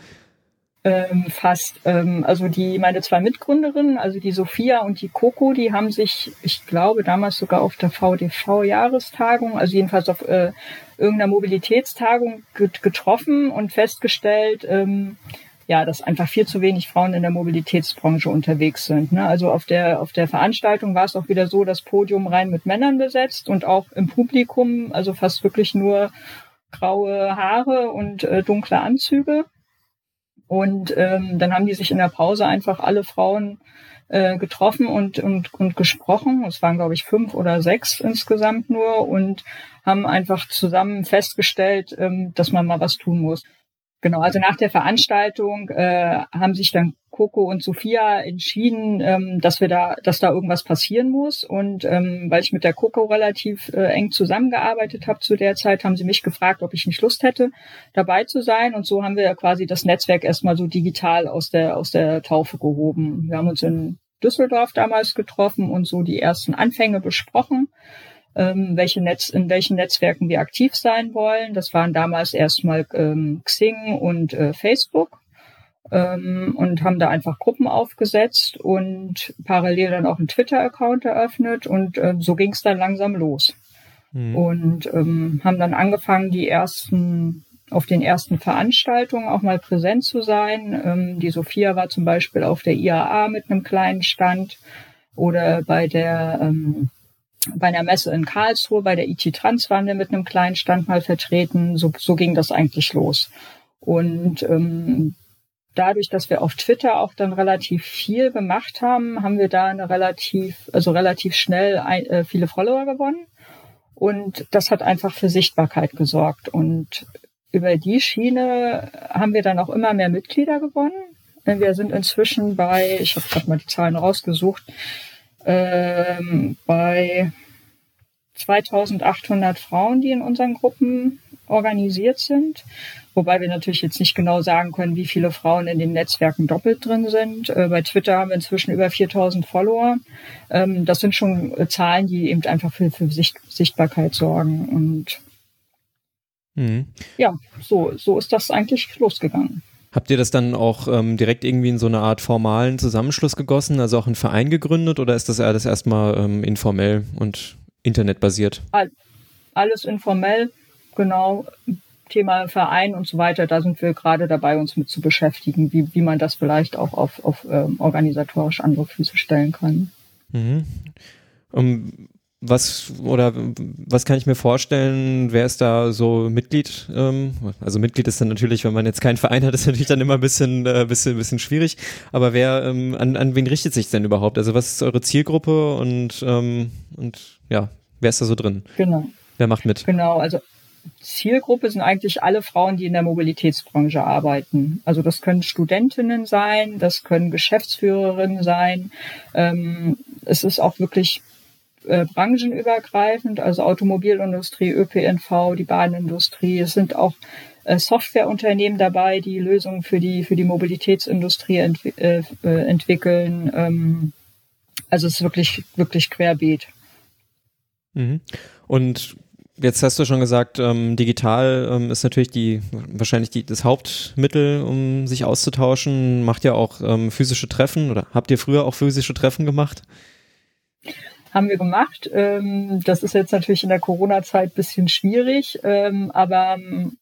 ähm, fast. Ähm, also die meine zwei Mitgründerinnen, also die Sophia und die Coco, die haben sich, ich glaube, damals sogar auf der VDV-Jahrestagung, also jedenfalls auf äh, irgendeiner Mobilitätstagung getroffen und festgestellt, ähm, ja, dass einfach viel zu wenig Frauen in der Mobilitätsbranche unterwegs sind. Ne? Also auf der auf der Veranstaltung war es auch wieder so, das Podium rein mit Männern besetzt und auch im Publikum, also fast wirklich nur graue Haare und äh, dunkle Anzüge. Und ähm, dann haben die sich in der Pause einfach alle Frauen äh, getroffen und, und, und gesprochen. Es waren, glaube ich, fünf oder sechs insgesamt nur und haben einfach zusammen festgestellt, ähm, dass man mal was tun muss. Genau, also nach der Veranstaltung äh, haben sich dann Coco und Sophia entschieden, ähm, dass wir da, dass da irgendwas passieren muss. Und ähm, weil ich mit der Coco relativ äh, eng zusammengearbeitet habe zu der Zeit, haben sie mich gefragt, ob ich nicht Lust hätte, dabei zu sein. Und so haben wir quasi das Netzwerk erstmal so digital aus der aus der Taufe gehoben. Wir haben uns in Düsseldorf damals getroffen und so die ersten Anfänge besprochen ähm, welche Netz, in welchen Netzwerken wir aktiv sein wollen. Das waren damals erstmal ähm, Xing und äh, Facebook ähm, und haben da einfach Gruppen aufgesetzt und parallel dann auch einen Twitter-Account eröffnet und äh, so ging es dann langsam los. Mhm. Und ähm, haben dann angefangen, die ersten auf den ersten Veranstaltungen auch mal präsent zu sein. Ähm, die Sophia war zum Beispiel auf der IAA mit einem kleinen Stand oder bei der ähm, bei einer Messe in Karlsruhe, bei der IT Trans waren wir mit einem kleinen Stand mal vertreten. So, so ging das eigentlich los. Und ähm, dadurch, dass wir auf Twitter auch dann relativ viel gemacht haben, haben wir da eine relativ, also relativ schnell ein, äh, viele Follower gewonnen. Und das hat einfach für Sichtbarkeit gesorgt. Und über die Schiene haben wir dann auch immer mehr Mitglieder gewonnen. Wir sind inzwischen bei, ich habe gerade mal die Zahlen rausgesucht, ähm, bei 2800 Frauen, die in unseren Gruppen organisiert sind. Wobei wir natürlich jetzt nicht genau sagen können, wie viele Frauen in den Netzwerken doppelt drin sind. Äh, bei Twitter haben wir inzwischen über 4000 Follower. Ähm, das sind schon äh, Zahlen, die eben einfach für, für Sicht, Sichtbarkeit sorgen. Und mhm. ja, so, so ist das eigentlich losgegangen. Habt ihr das dann auch ähm, direkt irgendwie in so eine Art formalen Zusammenschluss gegossen, also auch einen Verein gegründet oder ist das alles erstmal ähm, informell und internetbasiert? Alles informell, genau. Thema Verein und so weiter, da sind wir gerade dabei, uns mit zu beschäftigen, wie, wie man das vielleicht auch auf, auf ähm, organisatorisch andere Füße stellen kann. Mhm. Um, was oder was kann ich mir vorstellen, wer ist da so Mitglied? Ähm, also Mitglied ist dann natürlich, wenn man jetzt keinen Verein hat, ist natürlich dann immer ein bisschen, äh, bisschen, bisschen schwierig. Aber wer, ähm, an, an wen richtet sich denn überhaupt? Also was ist eure Zielgruppe und, ähm, und ja, wer ist da so drin? Genau. Wer macht mit? Genau, also Zielgruppe sind eigentlich alle Frauen, die in der Mobilitätsbranche arbeiten. Also das können Studentinnen sein, das können Geschäftsführerinnen sein. Ähm, es ist auch wirklich äh, branchenübergreifend, also Automobilindustrie, ÖPNV, die Bahnindustrie. Es sind auch äh, Softwareunternehmen dabei, die Lösungen für die, für die Mobilitätsindustrie ent äh, äh, entwickeln. Ähm, also es ist wirklich, wirklich querbeet. Mhm. Und Jetzt hast du schon gesagt, ähm, digital ähm, ist natürlich die wahrscheinlich die, das Hauptmittel, um sich auszutauschen. Macht ja auch ähm, physische Treffen oder habt ihr früher auch physische Treffen gemacht? Haben wir gemacht. Ähm, das ist jetzt natürlich in der Corona-Zeit bisschen schwierig, ähm, aber ähm,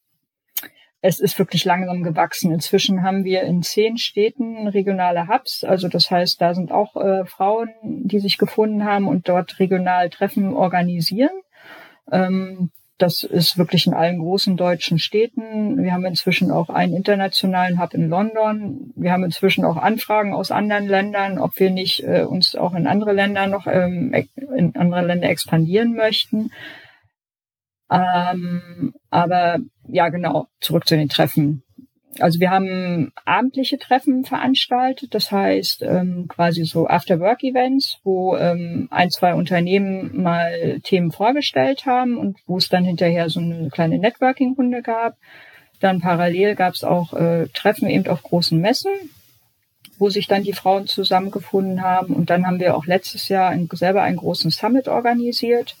es ist wirklich langsam gewachsen. Inzwischen haben wir in zehn Städten regionale Hubs. Also das heißt, da sind auch äh, Frauen, die sich gefunden haben und dort regional Treffen organisieren. Ähm, das ist wirklich in allen großen deutschen Städten. Wir haben inzwischen auch einen internationalen Hub in London. Wir haben inzwischen auch Anfragen aus anderen Ländern, ob wir nicht äh, uns auch in andere Länder noch ähm, in andere Länder expandieren möchten. Ähm, aber ja, genau, zurück zu den Treffen. Also wir haben abendliche Treffen veranstaltet, das heißt ähm, quasi so After-Work-Events, wo ähm, ein, zwei Unternehmen mal Themen vorgestellt haben und wo es dann hinterher so eine kleine Networking-Runde gab. Dann parallel gab es auch äh, Treffen eben auf großen Messen, wo sich dann die Frauen zusammengefunden haben. Und dann haben wir auch letztes Jahr selber einen großen Summit organisiert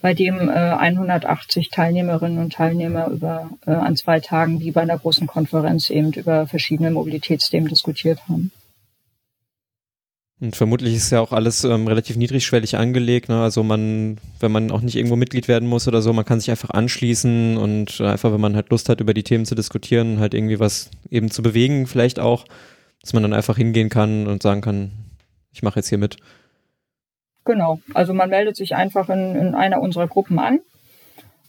bei dem äh, 180 Teilnehmerinnen und Teilnehmer über äh, an zwei Tagen wie bei einer großen Konferenz eben über verschiedene Mobilitätsthemen diskutiert haben. Und vermutlich ist ja auch alles ähm, relativ niedrigschwellig angelegt. Ne? Also man, wenn man auch nicht irgendwo Mitglied werden muss oder so, man kann sich einfach anschließen und einfach, wenn man halt Lust hat, über die Themen zu diskutieren, halt irgendwie was eben zu bewegen, vielleicht auch, dass man dann einfach hingehen kann und sagen kann, ich mache jetzt hier mit. Genau, also man meldet sich einfach in, in einer unserer Gruppen an.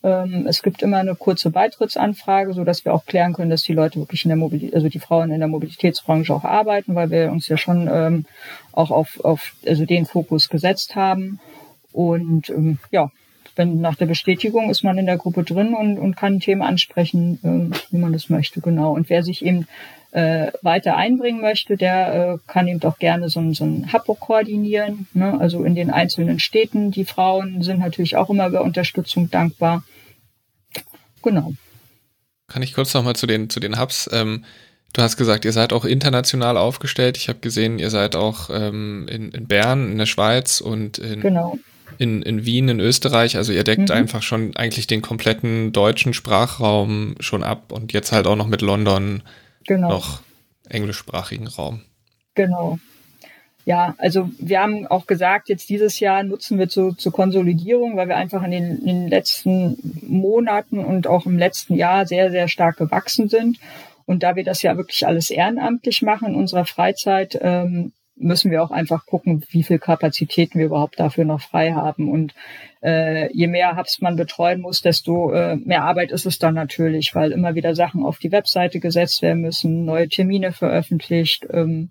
Ähm, es gibt immer eine kurze Beitrittsanfrage, so dass wir auch klären können, dass die Leute wirklich in der Mobilität, also die Frauen in der Mobilitätsbranche auch arbeiten, weil wir uns ja schon ähm, auch auf, auf also den Fokus gesetzt haben. Und ähm, ja, wenn nach der Bestätigung ist man in der Gruppe drin und, und kann Themen ansprechen, äh, wie man das möchte, genau. Und wer sich eben äh, weiter einbringen möchte, der äh, kann eben doch gerne so, so ein Hub koordinieren. Ne? Also in den einzelnen Städten. Die Frauen sind natürlich auch immer über Unterstützung dankbar. Genau. Kann ich kurz nochmal zu den, zu den Hubs. Ähm, du hast gesagt, ihr seid auch international aufgestellt. Ich habe gesehen, ihr seid auch ähm, in, in Bern, in der Schweiz und in, genau. in, in Wien, in Österreich. Also ihr deckt mhm. einfach schon eigentlich den kompletten deutschen Sprachraum schon ab und jetzt halt auch noch mit London genau. noch englischsprachigen Raum. Genau. Ja, also wir haben auch gesagt, jetzt dieses Jahr nutzen wir zu, zur Konsolidierung, weil wir einfach in den, in den letzten Monaten und auch im letzten Jahr sehr, sehr stark gewachsen sind. Und da wir das ja wirklich alles ehrenamtlich machen in unserer Freizeit, ähm, müssen wir auch einfach gucken, wie viel Kapazitäten wir überhaupt dafür noch frei haben. Und äh, je mehr Hubs man betreuen muss, desto äh, mehr Arbeit ist es dann natürlich, weil immer wieder Sachen auf die Webseite gesetzt werden müssen, neue Termine veröffentlicht. Ähm,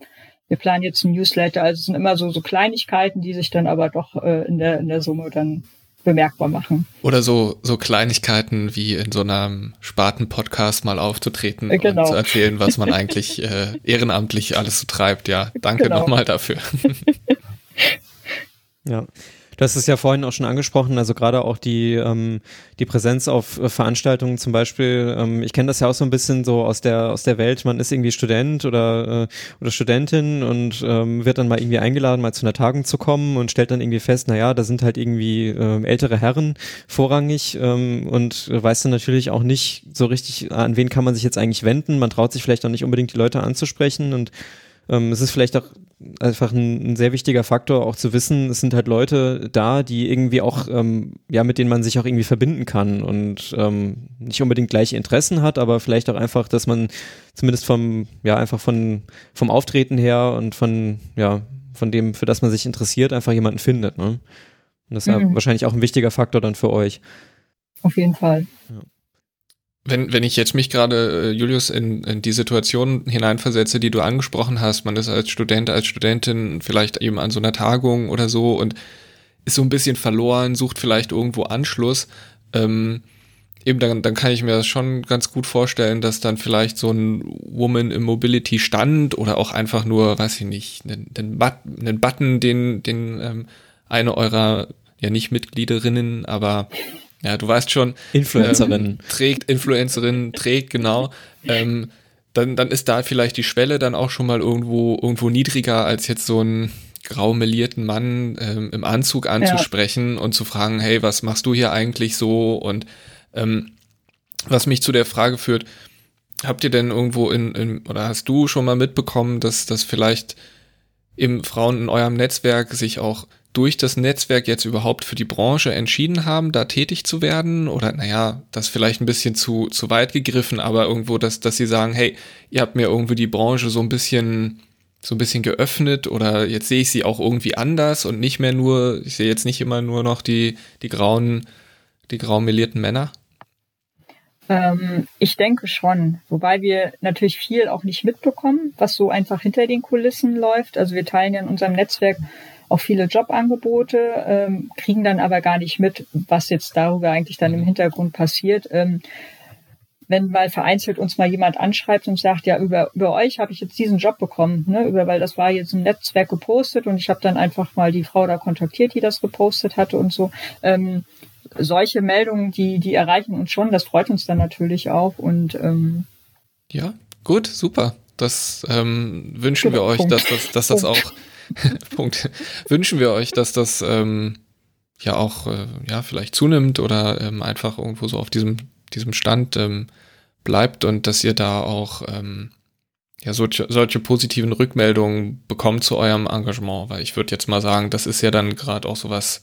wir planen jetzt ein Newsletter, also es sind immer so, so Kleinigkeiten, die sich dann aber doch äh, in, der, in der Summe dann bemerkbar machen. Oder so, so Kleinigkeiten wie in so einem Spaten-Podcast mal aufzutreten genau. und zu erzählen, was man eigentlich äh, ehrenamtlich alles so treibt. Ja, danke genau. nochmal dafür. ja. Du hast es ja vorhin auch schon angesprochen, also gerade auch die, ähm, die Präsenz auf äh, Veranstaltungen zum Beispiel. Ähm, ich kenne das ja auch so ein bisschen so aus der, aus der Welt. Man ist irgendwie Student oder, äh, oder Studentin und ähm, wird dann mal irgendwie eingeladen, mal zu einer Tagung zu kommen und stellt dann irgendwie fest, naja, da sind halt irgendwie äh, ältere Herren vorrangig ähm, und weiß dann natürlich auch nicht so richtig, an wen kann man sich jetzt eigentlich wenden. Man traut sich vielleicht auch nicht unbedingt die Leute anzusprechen und ähm, es ist vielleicht auch einfach ein, ein, sehr wichtiger Faktor, auch zu wissen, es sind halt Leute da, die irgendwie auch, ähm, ja, mit denen man sich auch irgendwie verbinden kann und ähm, nicht unbedingt gleiche Interessen hat, aber vielleicht auch einfach, dass man zumindest vom, ja, einfach von, vom Auftreten her und von, ja, von dem, für das man sich interessiert, einfach jemanden findet, ne? Und das ist mhm. ja wahrscheinlich auch ein wichtiger Faktor dann für euch. Auf jeden Fall. Ja wenn, wenn ich jetzt mich gerade, äh, Julius, in, in die Situation hineinversetze, die du angesprochen hast, man ist als Student, als Studentin vielleicht eben an so einer Tagung oder so und ist so ein bisschen verloren, sucht vielleicht irgendwo Anschluss, ähm, eben dann, dann kann ich mir das schon ganz gut vorstellen, dass dann vielleicht so ein Woman in Mobility Stand oder auch einfach nur, weiß ich nicht, einen, einen, Button, einen Button, den, den ähm, eine eurer, ja nicht Mitgliederinnen, aber ja, du weißt schon. Influencerin. Ähm, trägt, Influencerin, trägt, genau. Ähm, dann, dann ist da vielleicht die Schwelle dann auch schon mal irgendwo, irgendwo niedriger als jetzt so einen grau melierten Mann ähm, im Anzug anzusprechen ja. und zu fragen, hey, was machst du hier eigentlich so? Und ähm, was mich zu der Frage führt, habt ihr denn irgendwo in, in oder hast du schon mal mitbekommen, dass, dass vielleicht eben Frauen in eurem Netzwerk sich auch durch das Netzwerk jetzt überhaupt für die Branche entschieden haben, da tätig zu werden? Oder naja, das vielleicht ein bisschen zu, zu weit gegriffen, aber irgendwo, dass, dass sie sagen, hey, ihr habt mir irgendwie die Branche so ein bisschen so ein bisschen geöffnet oder jetzt sehe ich sie auch irgendwie anders und nicht mehr nur, ich sehe jetzt nicht immer nur noch die, die grauen, die grau melierten Männer? Ähm, ich denke schon, wobei wir natürlich viel auch nicht mitbekommen, was so einfach hinter den Kulissen läuft. Also wir teilen ja in unserem Netzwerk auch viele Jobangebote, ähm, kriegen dann aber gar nicht mit, was jetzt darüber eigentlich dann im Hintergrund passiert. Ähm, wenn mal vereinzelt uns mal jemand anschreibt und sagt, ja, über, über euch habe ich jetzt diesen Job bekommen, ne, über, weil das war jetzt im Netzwerk gepostet und ich habe dann einfach mal die Frau da kontaktiert, die das gepostet hatte und so. Ähm, solche Meldungen, die, die erreichen uns schon, das freut uns dann natürlich auch und ähm, ja, gut, super. Das ähm, wünschen genau, wir euch, dass das, dass das auch Punkt. wünschen wir euch, dass das ähm, ja auch äh, ja vielleicht zunimmt oder ähm, einfach irgendwo so auf diesem diesem Stand ähm, bleibt und dass ihr da auch ähm, ja solche, solche positiven Rückmeldungen bekommt zu eurem Engagement, weil ich würde jetzt mal sagen, das ist ja dann gerade auch so was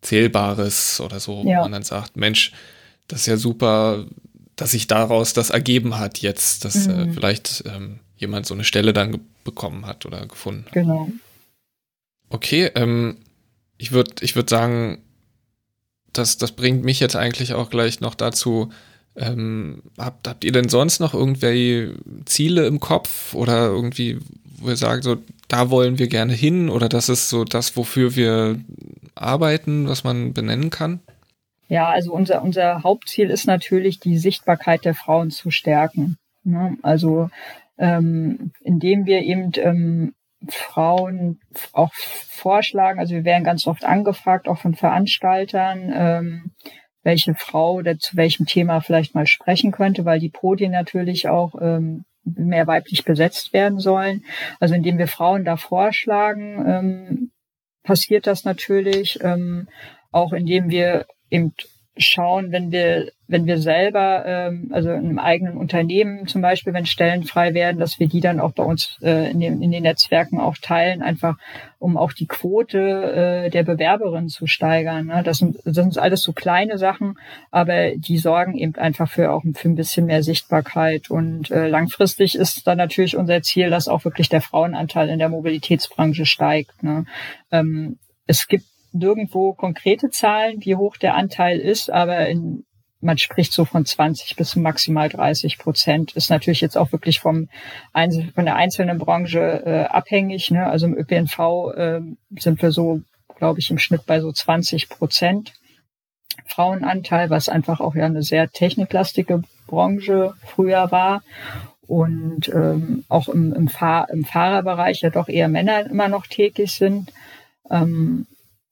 Zählbares oder so, ja. wo man dann sagt, Mensch, das ist ja super, dass sich daraus das ergeben hat jetzt, dass äh, mhm. äh, vielleicht ähm, jemand so eine Stelle dann bekommen hat oder gefunden. Genau. Okay, ähm, ich würde ich würd sagen, das, das bringt mich jetzt eigentlich auch gleich noch dazu, ähm, habt, habt ihr denn sonst noch irgendwelche Ziele im Kopf oder irgendwie, wo ihr sagt, so, da wollen wir gerne hin oder das ist so das, wofür wir arbeiten, was man benennen kann? Ja, also unser, unser Hauptziel ist natürlich, die Sichtbarkeit der Frauen zu stärken. Ne? Also ähm, indem wir eben ähm, Frauen auch vorschlagen. Also wir werden ganz oft angefragt, auch von Veranstaltern, ähm, welche Frau oder zu welchem Thema vielleicht mal sprechen könnte, weil die Podien natürlich auch ähm, mehr weiblich besetzt werden sollen. Also indem wir Frauen da vorschlagen, ähm, passiert das natürlich. Ähm, auch indem wir eben schauen, wenn wir, wenn wir selber, ähm, also in einem eigenen Unternehmen zum Beispiel, wenn Stellen frei werden, dass wir die dann auch bei uns äh, in, den, in den Netzwerken auch teilen, einfach um auch die Quote äh, der Bewerberinnen zu steigern. Ne? Das, sind, das sind alles so kleine Sachen, aber die sorgen eben einfach für auch für ein bisschen mehr Sichtbarkeit. Und äh, langfristig ist dann natürlich unser Ziel, dass auch wirklich der Frauenanteil in der Mobilitätsbranche steigt. Ne? Ähm, es gibt nirgendwo konkrete Zahlen, wie hoch der Anteil ist, aber in, man spricht so von 20 bis maximal 30 Prozent. Ist natürlich jetzt auch wirklich vom von der einzelnen Branche äh, abhängig. Ne? Also im ÖPNV äh, sind wir so, glaube ich, im Schnitt bei so 20 Prozent Frauenanteil, was einfach auch ja eine sehr techniklastige Branche früher war und ähm, auch im, im, Fahr im Fahrerbereich ja doch eher Männer immer noch tätig sind. Ähm,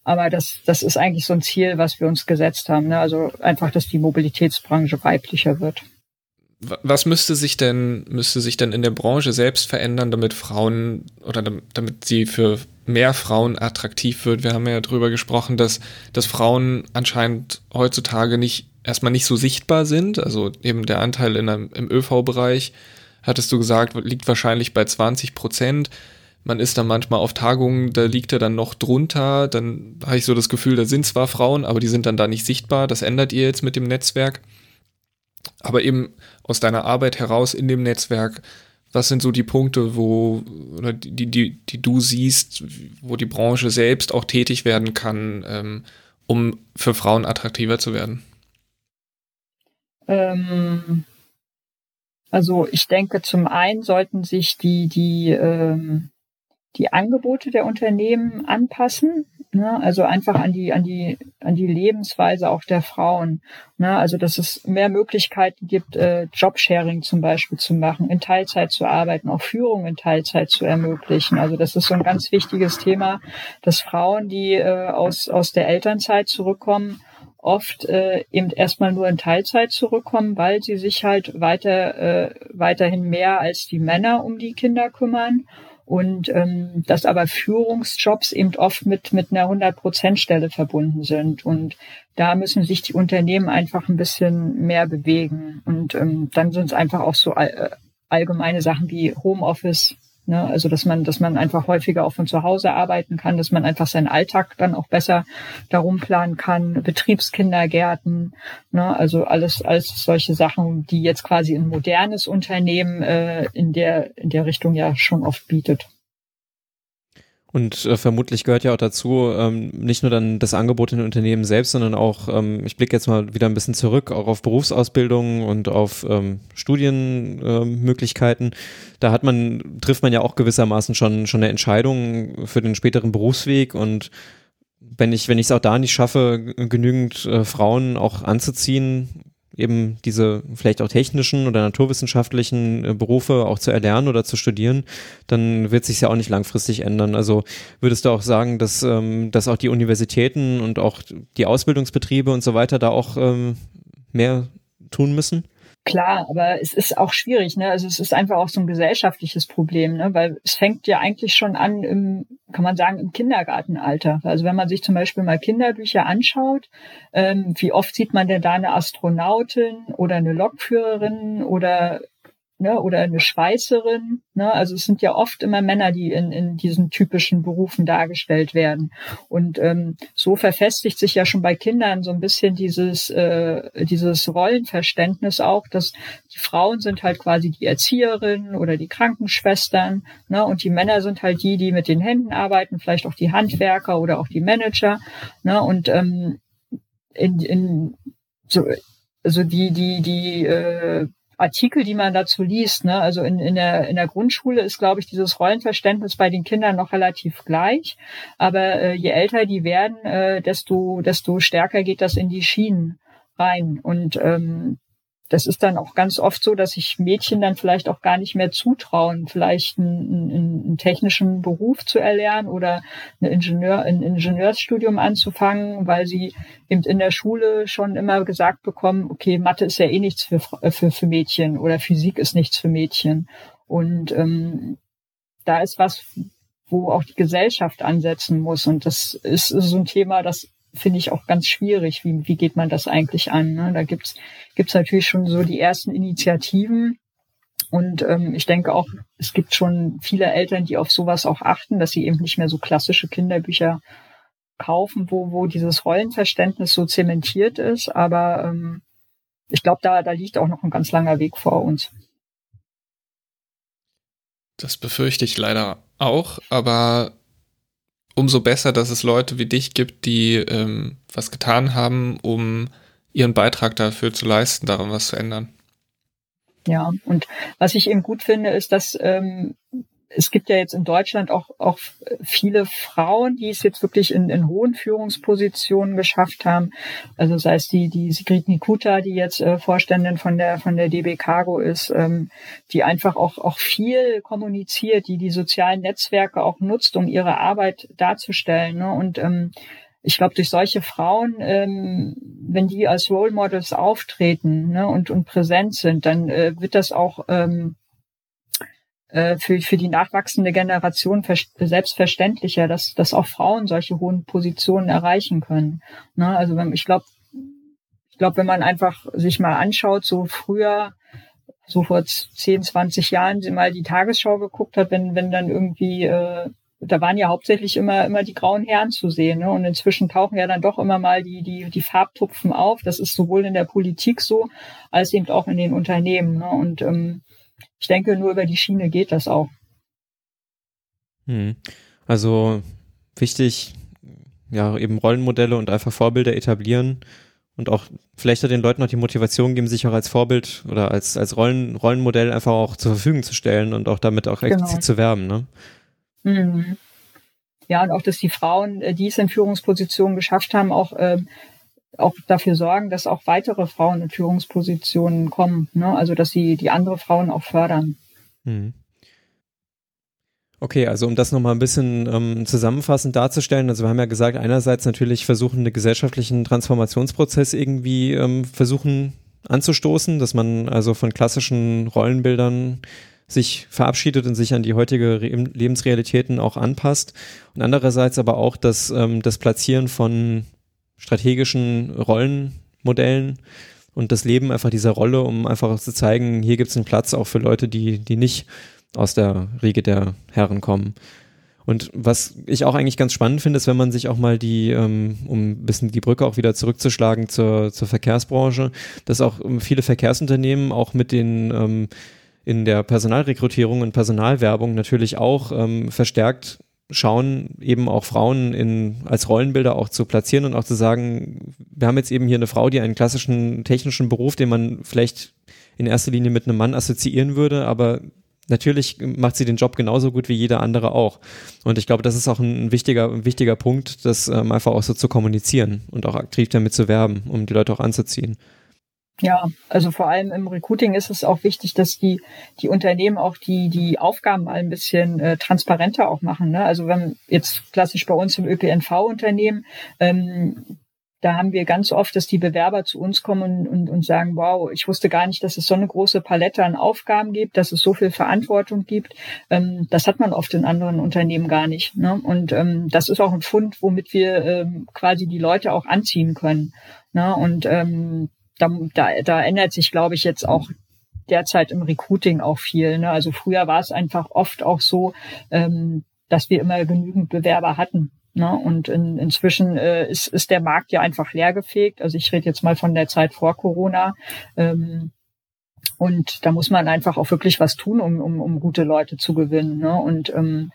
aber das, das ist eigentlich so ein Ziel, was wir uns gesetzt haben. Ne? Also einfach, dass die Mobilitätsbranche weiblicher wird. Was müsste sich denn, müsste sich denn in der Branche selbst verändern, damit Frauen oder damit sie für mehr Frauen attraktiv wird? Wir haben ja darüber gesprochen, dass, dass Frauen anscheinend heutzutage nicht, erstmal nicht so sichtbar sind. Also eben der Anteil in einem, im ÖV-Bereich, hattest du gesagt, liegt wahrscheinlich bei 20 Prozent man ist dann manchmal auf Tagungen, da liegt er dann noch drunter, dann habe ich so das Gefühl, da sind zwar Frauen, aber die sind dann da nicht sichtbar, das ändert ihr jetzt mit dem Netzwerk. Aber eben aus deiner Arbeit heraus in dem Netzwerk, was sind so die Punkte, wo, oder die, die, die du siehst, wo die Branche selbst auch tätig werden kann, ähm, um für Frauen attraktiver zu werden? Ähm, also ich denke, zum einen sollten sich die, die ähm, die Angebote der Unternehmen anpassen, ne? also einfach an die, an die, an die Lebensweise auch der Frauen. Ne? Also dass es mehr Möglichkeiten gibt, äh, Jobsharing zum Beispiel zu machen, in Teilzeit zu arbeiten, auch Führung in Teilzeit zu ermöglichen. Also das ist so ein ganz wichtiges Thema, dass Frauen, die äh, aus, aus der Elternzeit zurückkommen, oft äh, eben erstmal nur in Teilzeit zurückkommen, weil sie sich halt weiter äh, weiterhin mehr als die Männer um die Kinder kümmern und ähm, dass aber Führungsjobs eben oft mit mit einer 100 Stelle verbunden sind. Und da müssen sich die Unternehmen einfach ein bisschen mehr bewegen. Und ähm, dann sind es einfach auch so all, äh, allgemeine Sachen wie Homeoffice Ne? Also dass man, dass man einfach häufiger auch von zu Hause arbeiten kann, dass man einfach seinen Alltag dann auch besser darum planen kann, Betriebskindergärten, ne? also alles, alles solche Sachen, die jetzt quasi ein modernes Unternehmen äh, in der in der Richtung ja schon oft bietet. Und äh, vermutlich gehört ja auch dazu, ähm, nicht nur dann das Angebot in den Unternehmen selbst, sondern auch, ähm, ich blicke jetzt mal wieder ein bisschen zurück, auch auf Berufsausbildung und auf ähm, Studienmöglichkeiten. Äh, da hat man, trifft man ja auch gewissermaßen schon, schon eine Entscheidung für den späteren Berufsweg und wenn ich, wenn ich es auch da nicht schaffe, genügend äh, Frauen auch anzuziehen, eben diese vielleicht auch technischen oder naturwissenschaftlichen äh, Berufe auch zu erlernen oder zu studieren, dann wird sich ja auch nicht langfristig ändern. Also würdest du auch sagen, dass, ähm, dass auch die Universitäten und auch die Ausbildungsbetriebe und so weiter da auch ähm, mehr tun müssen? Klar, aber es ist auch schwierig, ne? Also es ist einfach auch so ein gesellschaftliches Problem, ne? Weil es fängt ja eigentlich schon an im, kann man sagen, im Kindergartenalter. Also wenn man sich zum Beispiel mal Kinderbücher anschaut, ähm, wie oft sieht man denn da eine Astronautin oder eine Lokführerin oder ne, oder eine Schweißerin. Ne? Also es sind ja oft immer Männer, die in, in diesen typischen Berufen dargestellt werden. Und ähm, so verfestigt sich ja schon bei Kindern so ein bisschen dieses, äh, dieses Rollenverständnis auch, dass die Frauen sind halt quasi die Erzieherinnen oder die Krankenschwestern ne? und die Männer sind halt die, die mit den Händen arbeiten, vielleicht auch die Handwerker oder auch die Manager. Ne? Und ähm, in, in so also die die die äh, Artikel, die man dazu liest. Ne? Also in, in, der, in der Grundschule ist, glaube ich, dieses Rollenverständnis bei den Kindern noch relativ gleich. Aber äh, je älter die werden, äh, desto, desto stärker geht das in die Schienen rein. Und ähm, das ist dann auch ganz oft so, dass sich Mädchen dann vielleicht auch gar nicht mehr zutrauen, vielleicht einen, einen, einen technischen Beruf zu erlernen oder ein, Ingenieur, ein Ingenieursstudium anzufangen, weil sie eben in der Schule schon immer gesagt bekommen, okay, Mathe ist ja eh nichts für, für, für Mädchen oder Physik ist nichts für Mädchen. Und ähm, da ist was, wo auch die Gesellschaft ansetzen muss. Und das ist so ein Thema, das finde ich auch ganz schwierig. Wie, wie geht man das eigentlich an? Ne? Da gibt's gibt's natürlich schon so die ersten Initiativen. Und ähm, ich denke auch, es gibt schon viele Eltern, die auf sowas auch achten, dass sie eben nicht mehr so klassische Kinderbücher kaufen, wo, wo dieses Rollenverständnis so zementiert ist. Aber ähm, ich glaube, da, da liegt auch noch ein ganz langer Weg vor uns. Das befürchte ich leider auch, aber umso besser, dass es Leute wie dich gibt, die ähm, was getan haben, um ihren Beitrag dafür zu leisten, daran was zu ändern. Ja, und was ich eben gut finde, ist, dass ähm, es gibt ja jetzt in Deutschland auch, auch viele Frauen, die es jetzt wirklich in, in hohen Führungspositionen geschafft haben. Also sei es die, die Sigrid Nikuta, die jetzt äh, Vorständin von der, von der DB Cargo ist, ähm, die einfach auch, auch viel kommuniziert, die die sozialen Netzwerke auch nutzt, um ihre Arbeit darzustellen. Ne? Und ähm, ich glaube, durch solche Frauen, ähm, wenn die als Role Models auftreten ne, und, und präsent sind, dann äh, wird das auch ähm, äh, für, für die nachwachsende Generation selbstverständlicher, dass, dass auch Frauen solche hohen Positionen erreichen können. Ne? Also wenn, ich glaube, ich glaube, wenn man einfach sich mal anschaut, so früher, so vor 10, 20 Jahren, mal die Tagesschau geguckt hat, wenn, wenn dann irgendwie, äh, da waren ja hauptsächlich immer, immer die grauen Herren zu sehen. Ne? Und inzwischen tauchen ja dann doch immer mal die, die, die Farbtupfen auf. Das ist sowohl in der Politik so, als eben auch in den Unternehmen. Ne? Und ähm, ich denke, nur über die Schiene geht das auch. Hm. Also wichtig, ja, eben Rollenmodelle und einfach Vorbilder etablieren und auch vielleicht den Leuten noch die Motivation geben, sich auch als Vorbild oder als, als Rollen, Rollenmodell einfach auch zur Verfügung zu stellen und auch damit auch explizit genau. zu werben, ne? Mhm. Ja, und auch, dass die Frauen, äh, die es in Führungspositionen geschafft haben, auch ähm, auch dafür sorgen, dass auch weitere Frauen in Führungspositionen kommen. Ne? Also dass sie die andere Frauen auch fördern. Mhm. Okay, also um das nochmal ein bisschen ähm, zusammenfassend darzustellen, also wir haben ja gesagt, einerseits natürlich versuchen, einen gesellschaftlichen Transformationsprozess irgendwie ähm, versuchen anzustoßen, dass man also von klassischen Rollenbildern sich verabschiedet und sich an die heutige Re Lebensrealitäten auch anpasst. Und andererseits aber auch das, ähm, das Platzieren von strategischen Rollenmodellen und das Leben einfach dieser Rolle, um einfach zu zeigen, hier gibt es einen Platz auch für Leute, die, die nicht aus der Riege der Herren kommen. Und was ich auch eigentlich ganz spannend finde, ist, wenn man sich auch mal die, ähm, um ein bisschen die Brücke auch wieder zurückzuschlagen zur, zur Verkehrsbranche, dass auch viele Verkehrsunternehmen auch mit den ähm, in der Personalrekrutierung und Personalwerbung natürlich auch ähm, verstärkt schauen, eben auch Frauen in, als Rollenbilder auch zu platzieren und auch zu sagen, wir haben jetzt eben hier eine Frau, die einen klassischen technischen Beruf, den man vielleicht in erster Linie mit einem Mann assoziieren würde, aber natürlich macht sie den Job genauso gut wie jeder andere auch. Und ich glaube, das ist auch ein wichtiger, ein wichtiger Punkt, das ähm, einfach auch so zu kommunizieren und auch aktiv damit zu werben, um die Leute auch anzuziehen. Ja, also vor allem im Recruiting ist es auch wichtig, dass die, die Unternehmen auch die, die Aufgaben ein bisschen äh, transparenter auch machen. Ne? Also wenn jetzt klassisch bei uns im ÖPNV-Unternehmen, ähm, da haben wir ganz oft, dass die Bewerber zu uns kommen und, und sagen, wow, ich wusste gar nicht, dass es so eine große Palette an Aufgaben gibt, dass es so viel Verantwortung gibt. Ähm, das hat man oft in anderen Unternehmen gar nicht. Ne? Und ähm, das ist auch ein Fund, womit wir ähm, quasi die Leute auch anziehen können. Ne? Und ähm, da, da, da ändert sich, glaube ich, jetzt auch derzeit im Recruiting auch viel. Ne? Also früher war es einfach oft auch so, ähm, dass wir immer genügend Bewerber hatten. Ne? Und in, inzwischen äh, ist, ist der Markt ja einfach leergefegt. Also ich rede jetzt mal von der Zeit vor Corona. Ähm, und da muss man einfach auch wirklich was tun, um, um, um gute Leute zu gewinnen. Ne? Und ähm,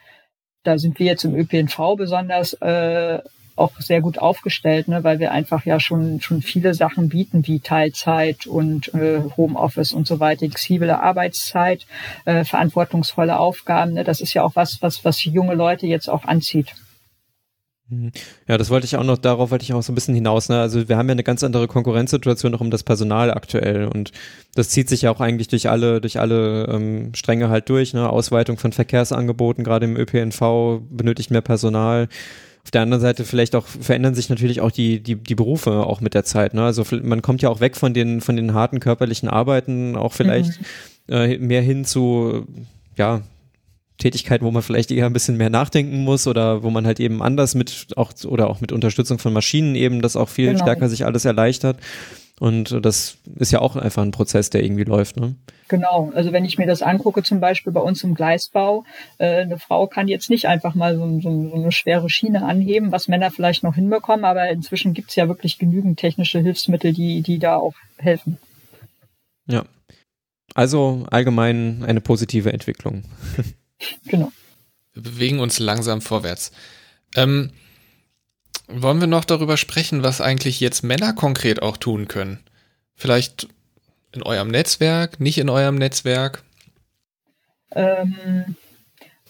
da sind wir jetzt im ÖPNV besonders äh, auch sehr gut aufgestellt, ne, weil wir einfach ja schon schon viele Sachen bieten wie Teilzeit und äh, Homeoffice und so weiter, flexible Arbeitszeit, äh, verantwortungsvolle Aufgaben. Ne, das ist ja auch was, was was junge Leute jetzt auch anzieht. Mhm. Ja, das wollte ich auch noch, darauf wollte ich auch so ein bisschen hinaus. Ne? Also wir haben ja eine ganz andere Konkurrenzsituation noch um das Personal aktuell und das zieht sich ja auch eigentlich durch alle, durch alle ähm, Stränge halt durch. Ne? Ausweitung von Verkehrsangeboten, gerade im ÖPNV benötigt mehr Personal. Auf der anderen Seite vielleicht auch verändern sich natürlich auch die, die, die Berufe auch mit der Zeit. Ne? Also man kommt ja auch weg von den, von den harten körperlichen Arbeiten, auch vielleicht mhm. äh, mehr hin zu, ja, Tätigkeiten, wo man vielleicht eher ein bisschen mehr nachdenken muss oder wo man halt eben anders mit auch oder auch mit Unterstützung von Maschinen eben das auch viel genau. stärker sich alles erleichtert. Und das ist ja auch einfach ein Prozess, der irgendwie läuft. Ne? Genau, also wenn ich mir das angucke, zum Beispiel bei uns im Gleisbau, äh, eine Frau kann jetzt nicht einfach mal so, so, so, eine schwere Schiene anheben, was Männer vielleicht noch hinbekommen, aber inzwischen gibt es ja wirklich genügend technische Hilfsmittel, die, die da auch helfen. Ja. Also allgemein eine positive Entwicklung. genau. Wir bewegen uns langsam vorwärts. Ähm, wollen wir noch darüber sprechen, was eigentlich jetzt Männer konkret auch tun können? Vielleicht in eurem Netzwerk, nicht in eurem Netzwerk? Ähm,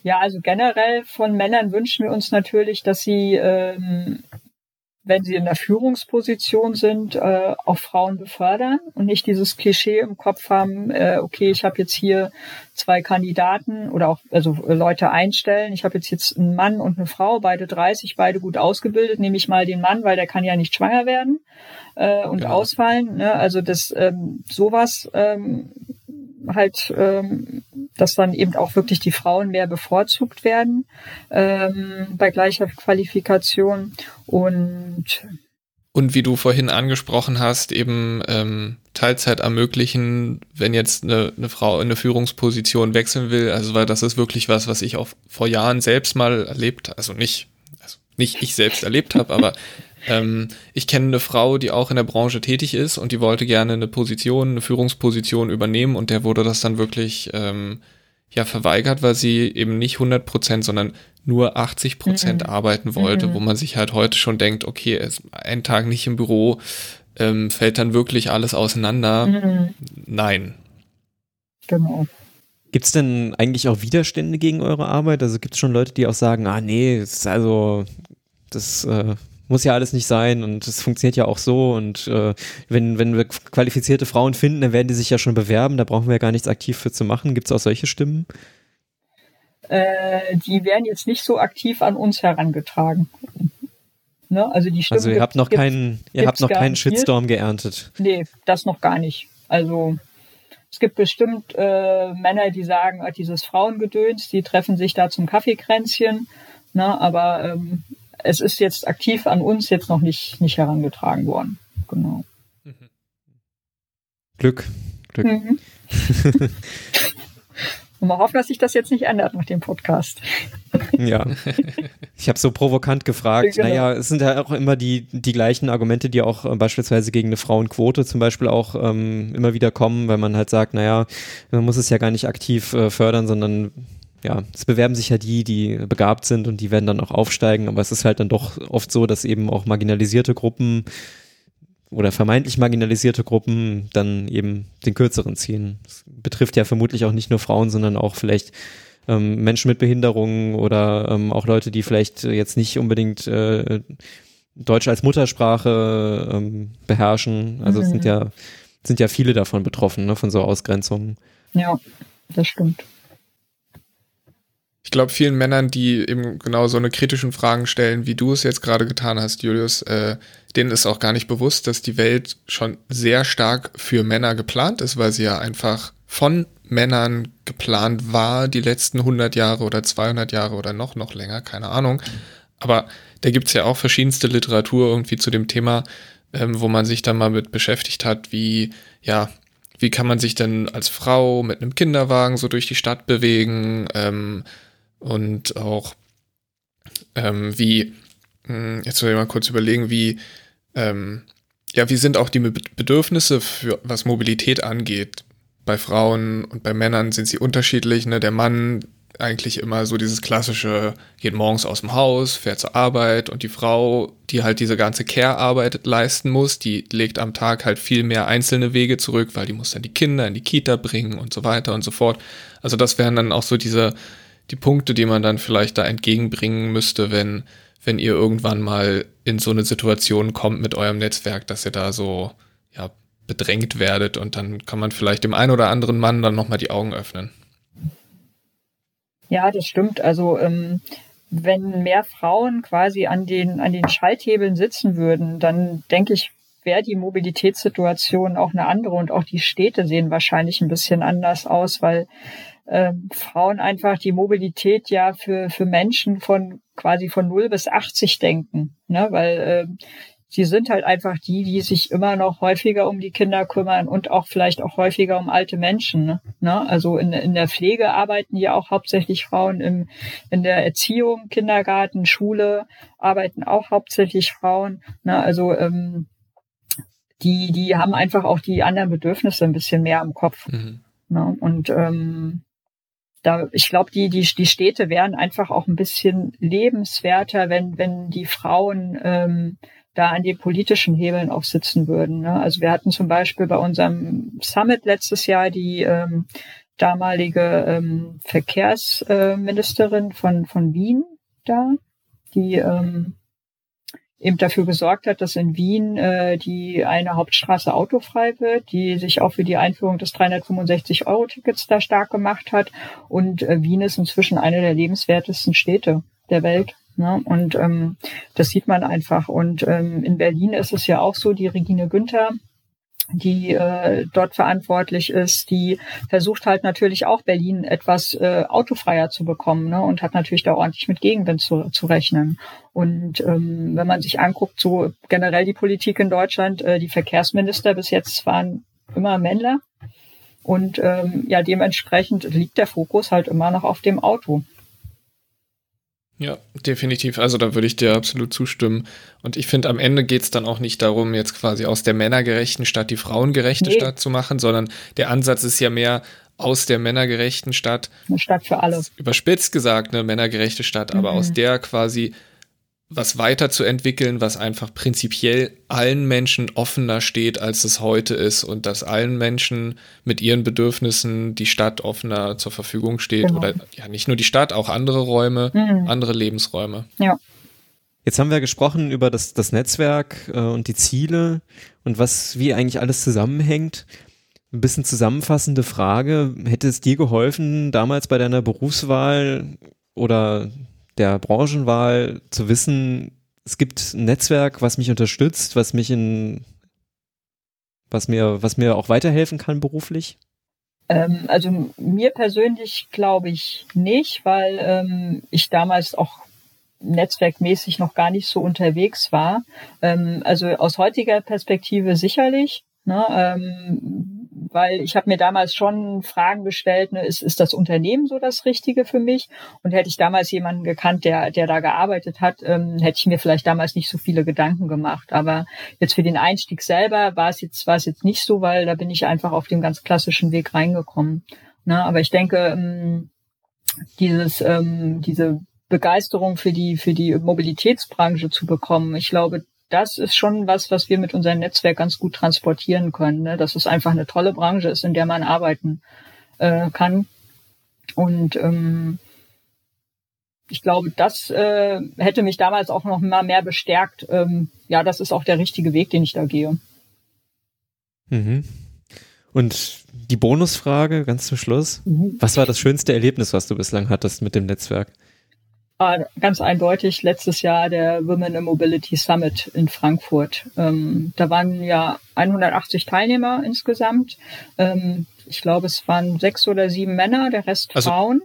ja, also generell von Männern wünschen wir uns natürlich, dass sie ähm, wenn sie in der Führungsposition sind, äh, auch Frauen befördern und nicht dieses Klischee im Kopf haben, äh, okay, ich habe jetzt hier zwei Kandidaten oder auch also Leute einstellen. Ich habe jetzt jetzt einen Mann und eine Frau, beide 30, beide gut ausgebildet. Nehme ich mal den Mann, weil der kann ja nicht schwanger werden äh, und ja. ausfallen. Ne? Also das ähm, sowas ähm, halt, ähm, dass dann eben auch wirklich die Frauen mehr bevorzugt werden ähm, bei gleicher Qualifikation und und wie du vorhin angesprochen hast, eben ähm, Teilzeit ermöglichen, wenn jetzt eine, eine Frau in eine Führungsposition wechseln will. Also weil das ist wirklich was, was ich auch vor Jahren selbst mal erlebt, also nicht, also nicht ich selbst erlebt habe, aber ähm, ich kenne eine Frau, die auch in der Branche tätig ist und die wollte gerne eine Position, eine Führungsposition übernehmen und der wurde das dann wirklich ähm, ja verweigert, weil sie eben nicht 100 Prozent, sondern nur 80 Prozent mhm. arbeiten wollte, mhm. wo man sich halt heute schon denkt, okay, es, ein Tag nicht im Büro, ähm, fällt dann wirklich alles auseinander. Mhm. Nein. Genau. Gibt es denn eigentlich auch Widerstände gegen eure Arbeit? Also gibt es schon Leute, die auch sagen, ah nee, das ist also das äh, muss ja alles nicht sein und es funktioniert ja auch so und äh, wenn, wenn wir qualifizierte Frauen finden, dann werden die sich ja schon bewerben, da brauchen wir ja gar nichts aktiv für zu machen. Gibt es auch solche Stimmen? Äh, die werden jetzt nicht so aktiv an uns herangetragen. Ne? Also die Stimmen Also ihr habt noch keinen, ihr habt noch keinen Shitstorm geerntet. Nee, das noch gar nicht. Also es gibt bestimmt äh, Männer, die sagen, ah, dieses Frauengedöns, die treffen sich da zum Kaffeekränzchen. Ne? Aber ähm, es ist jetzt aktiv an uns jetzt noch nicht, nicht herangetragen worden. Genau. Glück. Glück. Mhm. Und mal hoffen, dass sich das jetzt nicht ändert nach dem Podcast. Ja. Ich habe so provokant gefragt. Genau. Naja, es sind ja auch immer die, die gleichen Argumente, die auch äh, beispielsweise gegen eine Frauenquote zum Beispiel auch ähm, immer wieder kommen, weil man halt sagt, naja, man muss es ja gar nicht aktiv äh, fördern, sondern ja, es bewerben sich ja die, die begabt sind und die werden dann auch aufsteigen, aber es ist halt dann doch oft so, dass eben auch marginalisierte Gruppen oder vermeintlich marginalisierte Gruppen dann eben den kürzeren ziehen. Das betrifft ja vermutlich auch nicht nur Frauen, sondern auch vielleicht ähm, Menschen mit Behinderungen oder ähm, auch Leute, die vielleicht jetzt nicht unbedingt äh, Deutsch als Muttersprache ähm, beherrschen. Also mhm. es sind ja sind ja viele davon betroffen, ne, von so Ausgrenzungen. Ja, das stimmt. Ich glaube, vielen Männern, die eben genau so eine kritischen Fragen stellen, wie du es jetzt gerade getan hast, Julius, äh, denen ist auch gar nicht bewusst, dass die Welt schon sehr stark für Männer geplant ist, weil sie ja einfach von Männern geplant war, die letzten 100 Jahre oder 200 Jahre oder noch, noch länger, keine Ahnung. Aber da gibt's ja auch verschiedenste Literatur irgendwie zu dem Thema, ähm, wo man sich dann mal mit beschäftigt hat, wie, ja, wie kann man sich denn als Frau mit einem Kinderwagen so durch die Stadt bewegen, ähm, und auch ähm, wie, mh, hm, jetzt soll ich mal kurz überlegen, wie, ähm, ja, wie sind auch die Bedürfnisse für was Mobilität angeht? Bei Frauen und bei Männern sind sie unterschiedlich. Ne? Der Mann eigentlich immer so dieses klassische, geht morgens aus dem Haus, fährt zur Arbeit und die Frau, die halt diese ganze Care-Arbeit leisten muss, die legt am Tag halt viel mehr einzelne Wege zurück, weil die muss dann die Kinder in die Kita bringen und so weiter und so fort. Also das wären dann auch so diese, die Punkte, die man dann vielleicht da entgegenbringen müsste, wenn, wenn ihr irgendwann mal in so eine Situation kommt mit eurem Netzwerk, dass ihr da so, ja, bedrängt werdet und dann kann man vielleicht dem einen oder anderen Mann dann nochmal die Augen öffnen. Ja, das stimmt. Also, ähm, wenn mehr Frauen quasi an den, an den Schalthebeln sitzen würden, dann denke ich, wäre die Mobilitätssituation auch eine andere und auch die Städte sehen wahrscheinlich ein bisschen anders aus, weil äh, Frauen einfach die Mobilität ja für, für Menschen von quasi von 0 bis 80 denken, ne? weil äh, sie sind halt einfach die, die sich immer noch häufiger um die Kinder kümmern und auch vielleicht auch häufiger um alte Menschen. Ne? ne? Also in, in der Pflege arbeiten ja auch hauptsächlich Frauen, im, in der Erziehung, Kindergarten, Schule arbeiten auch hauptsächlich Frauen. Ne? Also ähm, die, die haben einfach auch die anderen Bedürfnisse ein bisschen mehr im Kopf. Mhm. Ne? Und ähm, da, ich glaube, die, die, die Städte wären einfach auch ein bisschen lebenswerter, wenn, wenn die Frauen ähm, da an den politischen Hebeln auch sitzen würden. Ne? Also wir hatten zum Beispiel bei unserem Summit letztes Jahr die ähm, damalige ähm, Verkehrsministerin von, von Wien da, die ähm, eben dafür gesorgt hat, dass in Wien äh, die eine Hauptstraße autofrei wird, die sich auch für die Einführung des 365-Euro-Tickets da stark gemacht hat. Und äh, Wien ist inzwischen eine der lebenswertesten Städte der Welt. Ne? Und ähm, das sieht man einfach. Und ähm, in Berlin ist es ja auch so, die Regine Günther, die äh, dort verantwortlich ist, die versucht halt natürlich auch Berlin etwas äh, autofreier zu bekommen ne? und hat natürlich da ordentlich mit Gegenwind zu, zu rechnen. Und ähm, wenn man sich anguckt, so generell die Politik in Deutschland, äh, die Verkehrsminister bis jetzt waren immer Männler und ähm, ja dementsprechend liegt der Fokus halt immer noch auf dem Auto. Ja, definitiv. Also da würde ich dir absolut zustimmen. Und ich finde, am Ende geht es dann auch nicht darum, jetzt quasi aus der männergerechten Stadt die frauengerechte nee. Stadt zu machen, sondern der Ansatz ist ja mehr aus der männergerechten Stadt. Eine Stadt für alle. Überspitzt gesagt, eine männergerechte Stadt, aber mhm. aus der quasi was weiterzuentwickeln, was einfach prinzipiell allen Menschen offener steht, als es heute ist und dass allen Menschen mit ihren Bedürfnissen die Stadt offener zur Verfügung steht genau. oder ja nicht nur die Stadt, auch andere Räume, mhm. andere Lebensräume. Ja. Jetzt haben wir gesprochen über das, das Netzwerk äh, und die Ziele und was, wie eigentlich alles zusammenhängt. Ein bisschen zusammenfassende Frage. Hätte es dir geholfen, damals bei deiner Berufswahl oder der Branchenwahl zu wissen, es gibt ein Netzwerk, was mich unterstützt, was mich in, was mir, was mir auch weiterhelfen kann beruflich? Ähm, also mir persönlich glaube ich nicht, weil ähm, ich damals auch netzwerkmäßig noch gar nicht so unterwegs war. Ähm, also aus heutiger Perspektive sicherlich. Ne, ähm, weil ich habe mir damals schon Fragen gestellt, ne, ist, ist das Unternehmen so das Richtige für mich? Und hätte ich damals jemanden gekannt, der, der da gearbeitet hat, ähm, hätte ich mir vielleicht damals nicht so viele Gedanken gemacht. Aber jetzt für den Einstieg selber war es jetzt, war es jetzt nicht so, weil da bin ich einfach auf dem ganz klassischen Weg reingekommen. Ne? Aber ich denke, ähm, dieses, ähm, diese Begeisterung für die, für die Mobilitätsbranche zu bekommen. Ich glaube, das ist schon was, was wir mit unserem Netzwerk ganz gut transportieren können, ne? dass es einfach eine tolle Branche ist, in der man arbeiten äh, kann. Und ähm, ich glaube, das äh, hätte mich damals auch noch mal mehr bestärkt. Ähm, ja, das ist auch der richtige Weg, den ich da gehe. Mhm. Und die Bonusfrage ganz zum Schluss. Mhm. Was war das schönste Erlebnis, was du bislang hattest mit dem Netzwerk? Ganz eindeutig letztes Jahr der Women in Mobility Summit in Frankfurt. Ähm, da waren ja 180 Teilnehmer insgesamt. Ähm, ich glaube, es waren sechs oder sieben Männer, der Rest also, Frauen.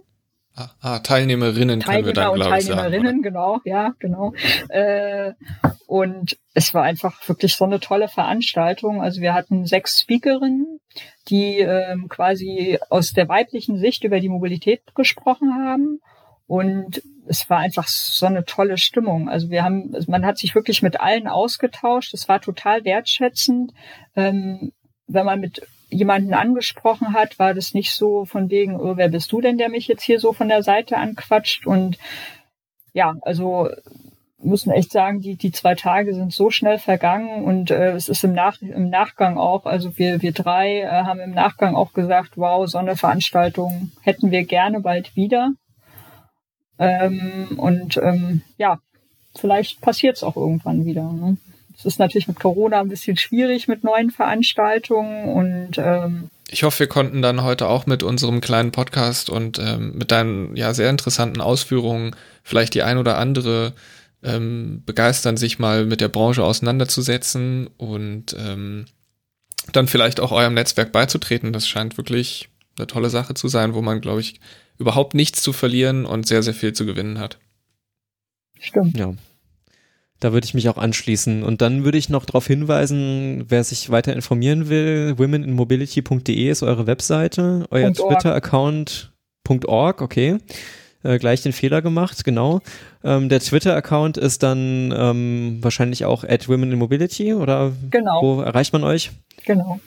Ah, ah, Teilnehmerinnen Teilnehmer können wir dann, glaube ich, sagen. Teilnehmerinnen, genau, ja, genau. Äh, und es war einfach wirklich so eine tolle Veranstaltung. Also wir hatten sechs Speakerinnen, die ähm, quasi aus der weiblichen Sicht über die Mobilität gesprochen haben. Und es war einfach so eine tolle Stimmung. Also wir haben, man hat sich wirklich mit allen ausgetauscht. Es war total wertschätzend. Ähm, wenn man mit jemanden angesprochen hat, war das nicht so von wegen, oh, wer bist du denn, der mich jetzt hier so von der Seite anquatscht? Und ja, also müssen echt sagen, die, die zwei Tage sind so schnell vergangen und äh, es ist im, Nach im Nachgang auch, also wir, wir drei äh, haben im Nachgang auch gesagt, wow, so eine Veranstaltung hätten wir gerne bald wieder. Ähm, und ähm, ja, vielleicht passiert es auch irgendwann wieder. Ne? Es ist natürlich mit Corona ein bisschen schwierig mit neuen Veranstaltungen und ähm, ich hoffe, wir konnten dann heute auch mit unserem kleinen Podcast und ähm, mit deinen ja sehr interessanten Ausführungen vielleicht die ein oder andere ähm, begeistern, sich mal mit der Branche auseinanderzusetzen und ähm, dann vielleicht auch eurem Netzwerk beizutreten. Das scheint wirklich eine tolle Sache zu sein, wo man, glaube ich, überhaupt nichts zu verlieren und sehr, sehr viel zu gewinnen hat. Stimmt. Ja. Da würde ich mich auch anschließen. Und dann würde ich noch darauf hinweisen, wer sich weiter informieren will, womeninmobility.de ist eure Webseite, euer Twitter-Account .org, okay. Äh, gleich den Fehler gemacht, genau. Ähm, der Twitter-Account ist dann ähm, wahrscheinlich auch at womeninmobility oder genau. wo erreicht man euch? Genau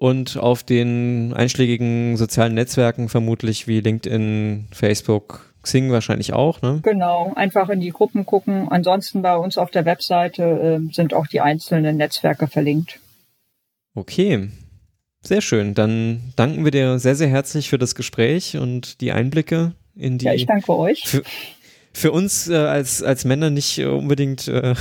und auf den einschlägigen sozialen Netzwerken vermutlich wie LinkedIn, Facebook, Xing wahrscheinlich auch, ne? Genau, einfach in die Gruppen gucken. Ansonsten bei uns auf der Webseite äh, sind auch die einzelnen Netzwerke verlinkt. Okay, sehr schön. Dann danken wir dir sehr, sehr herzlich für das Gespräch und die Einblicke in die. Ja, ich danke euch. Für, für uns äh, als, als Männer nicht äh, unbedingt äh,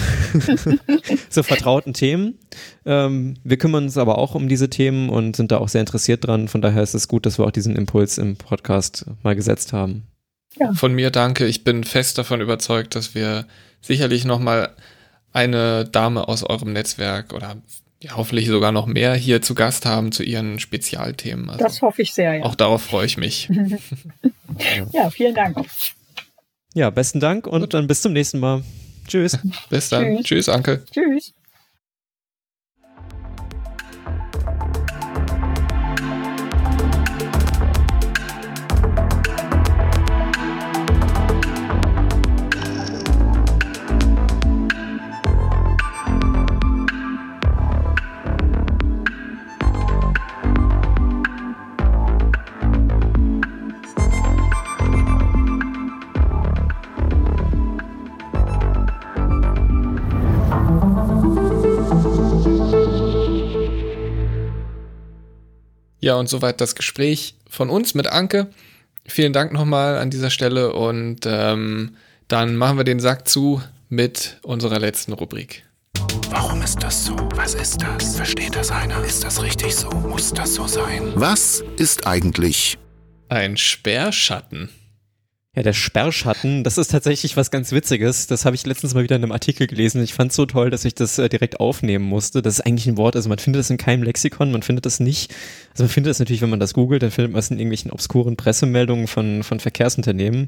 so vertrauten Themen. Ähm, wir kümmern uns aber auch um diese Themen und sind da auch sehr interessiert dran. Von daher ist es gut, dass wir auch diesen Impuls im Podcast mal gesetzt haben. Ja. Von mir danke. Ich bin fest davon überzeugt, dass wir sicherlich nochmal eine Dame aus eurem Netzwerk oder ja, hoffentlich sogar noch mehr hier zu Gast haben zu ihren Spezialthemen. Also das hoffe ich sehr, ja. Auch darauf freue ich mich. ja, vielen Dank. Ja, besten Dank und Gut. dann bis zum nächsten Mal. Tschüss. Bis dann. Tschüss, Tschüss Anke. Tschüss. Ja, und soweit das Gespräch von uns mit Anke. Vielen Dank nochmal an dieser Stelle und ähm, dann machen wir den Sack zu mit unserer letzten Rubrik. Warum ist das so? Was ist das? Versteht das einer? Ist das richtig so? Muss das so sein? Was ist eigentlich ein Sperrschatten? Ja, der Sperrschatten, das ist tatsächlich was ganz Witziges. Das habe ich letztens mal wieder in einem Artikel gelesen. Ich fand es so toll, dass ich das äh, direkt aufnehmen musste. Das ist eigentlich ein Wort, also man findet das in keinem Lexikon, man findet das nicht. Also man findet das natürlich, wenn man das googelt, dann findet man es in irgendwelchen obskuren Pressemeldungen von, von Verkehrsunternehmen.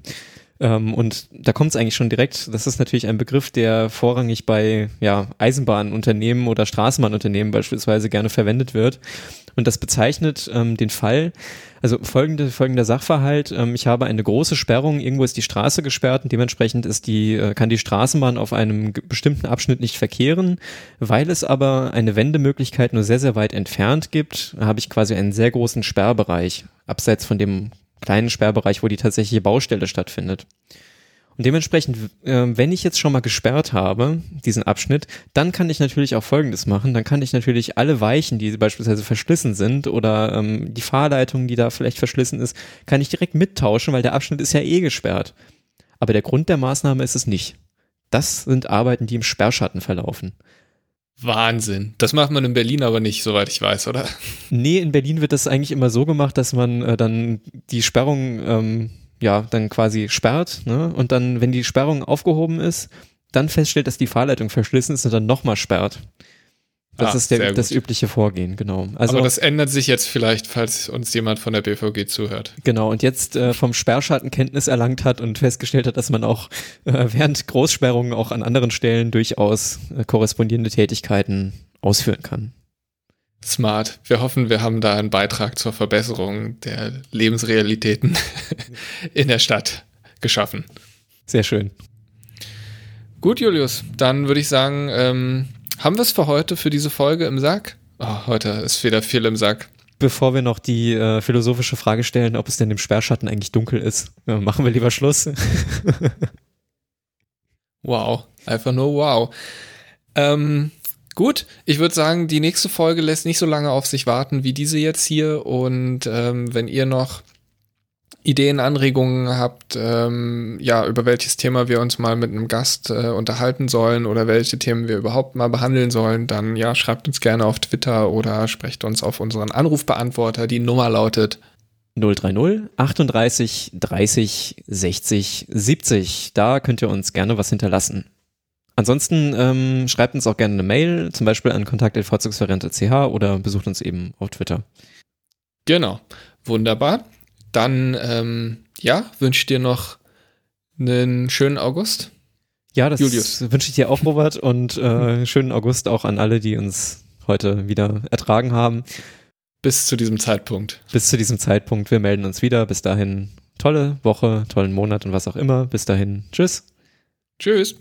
Ähm, und da kommt es eigentlich schon direkt, das ist natürlich ein Begriff, der vorrangig bei ja, Eisenbahnunternehmen oder Straßenbahnunternehmen beispielsweise gerne verwendet wird. Und das bezeichnet ähm, den Fall, also folgende, folgender Sachverhalt, ähm, ich habe eine große Sperrung, irgendwo ist die Straße gesperrt und dementsprechend ist die, äh, kann die Straßenbahn auf einem bestimmten Abschnitt nicht verkehren. Weil es aber eine Wendemöglichkeit nur sehr, sehr weit entfernt gibt, habe ich quasi einen sehr großen Sperrbereich, abseits von dem kleinen Sperrbereich, wo die tatsächliche Baustelle stattfindet. Und dementsprechend, äh, wenn ich jetzt schon mal gesperrt habe, diesen Abschnitt, dann kann ich natürlich auch Folgendes machen. Dann kann ich natürlich alle Weichen, die beispielsweise verschlissen sind oder ähm, die Fahrleitung, die da vielleicht verschlissen ist, kann ich direkt mittauschen, weil der Abschnitt ist ja eh gesperrt. Aber der Grund der Maßnahme ist es nicht. Das sind Arbeiten, die im Sperrschatten verlaufen. Wahnsinn. Das macht man in Berlin aber nicht, soweit ich weiß, oder? Nee, in Berlin wird das eigentlich immer so gemacht, dass man äh, dann die Sperrung ähm, ja dann quasi sperrt ne? und dann, wenn die Sperrung aufgehoben ist, dann feststellt, dass die Fahrleitung verschlissen ist und dann nochmal sperrt. Das ah, ist der, das übliche Vorgehen, genau. Also, Aber das ändert sich jetzt vielleicht, falls uns jemand von der BVG zuhört. Genau, und jetzt äh, vom Sperrschatten Kenntnis erlangt hat und festgestellt hat, dass man auch äh, während Großsperrungen auch an anderen Stellen durchaus äh, korrespondierende Tätigkeiten ausführen kann. Smart. Wir hoffen, wir haben da einen Beitrag zur Verbesserung der Lebensrealitäten in der Stadt geschaffen. Sehr schön. Gut, Julius, dann würde ich sagen, ähm, haben wir es für heute, für diese Folge im Sack? Oh, heute ist wieder viel im Sack. Bevor wir noch die äh, philosophische Frage stellen, ob es denn im Sperrschatten eigentlich dunkel ist, äh, machen wir lieber Schluss. wow, einfach nur wow. Ähm, gut, ich würde sagen, die nächste Folge lässt nicht so lange auf sich warten wie diese jetzt hier. Und ähm, wenn ihr noch Ideen, Anregungen habt, ähm, ja, über welches Thema wir uns mal mit einem Gast äh, unterhalten sollen oder welche Themen wir überhaupt mal behandeln sollen, dann ja, schreibt uns gerne auf Twitter oder sprecht uns auf unseren Anrufbeantworter. Die Nummer lautet 030 38 30 60 70. Da könnt ihr uns gerne was hinterlassen. Ansonsten ähm, schreibt uns auch gerne eine Mail, zum Beispiel an kontakt.vorzugsvariante.ch oder besucht uns eben auf Twitter. Genau, wunderbar. Dann, ähm, ja, wünsche ich dir noch einen schönen August. Ja, das wünsche ich dir auch, Robert, und äh, schönen August auch an alle, die uns heute wieder ertragen haben. Bis zu diesem Zeitpunkt. Bis zu diesem Zeitpunkt. Wir melden uns wieder. Bis dahin tolle Woche, tollen Monat und was auch immer. Bis dahin. Tschüss. Tschüss.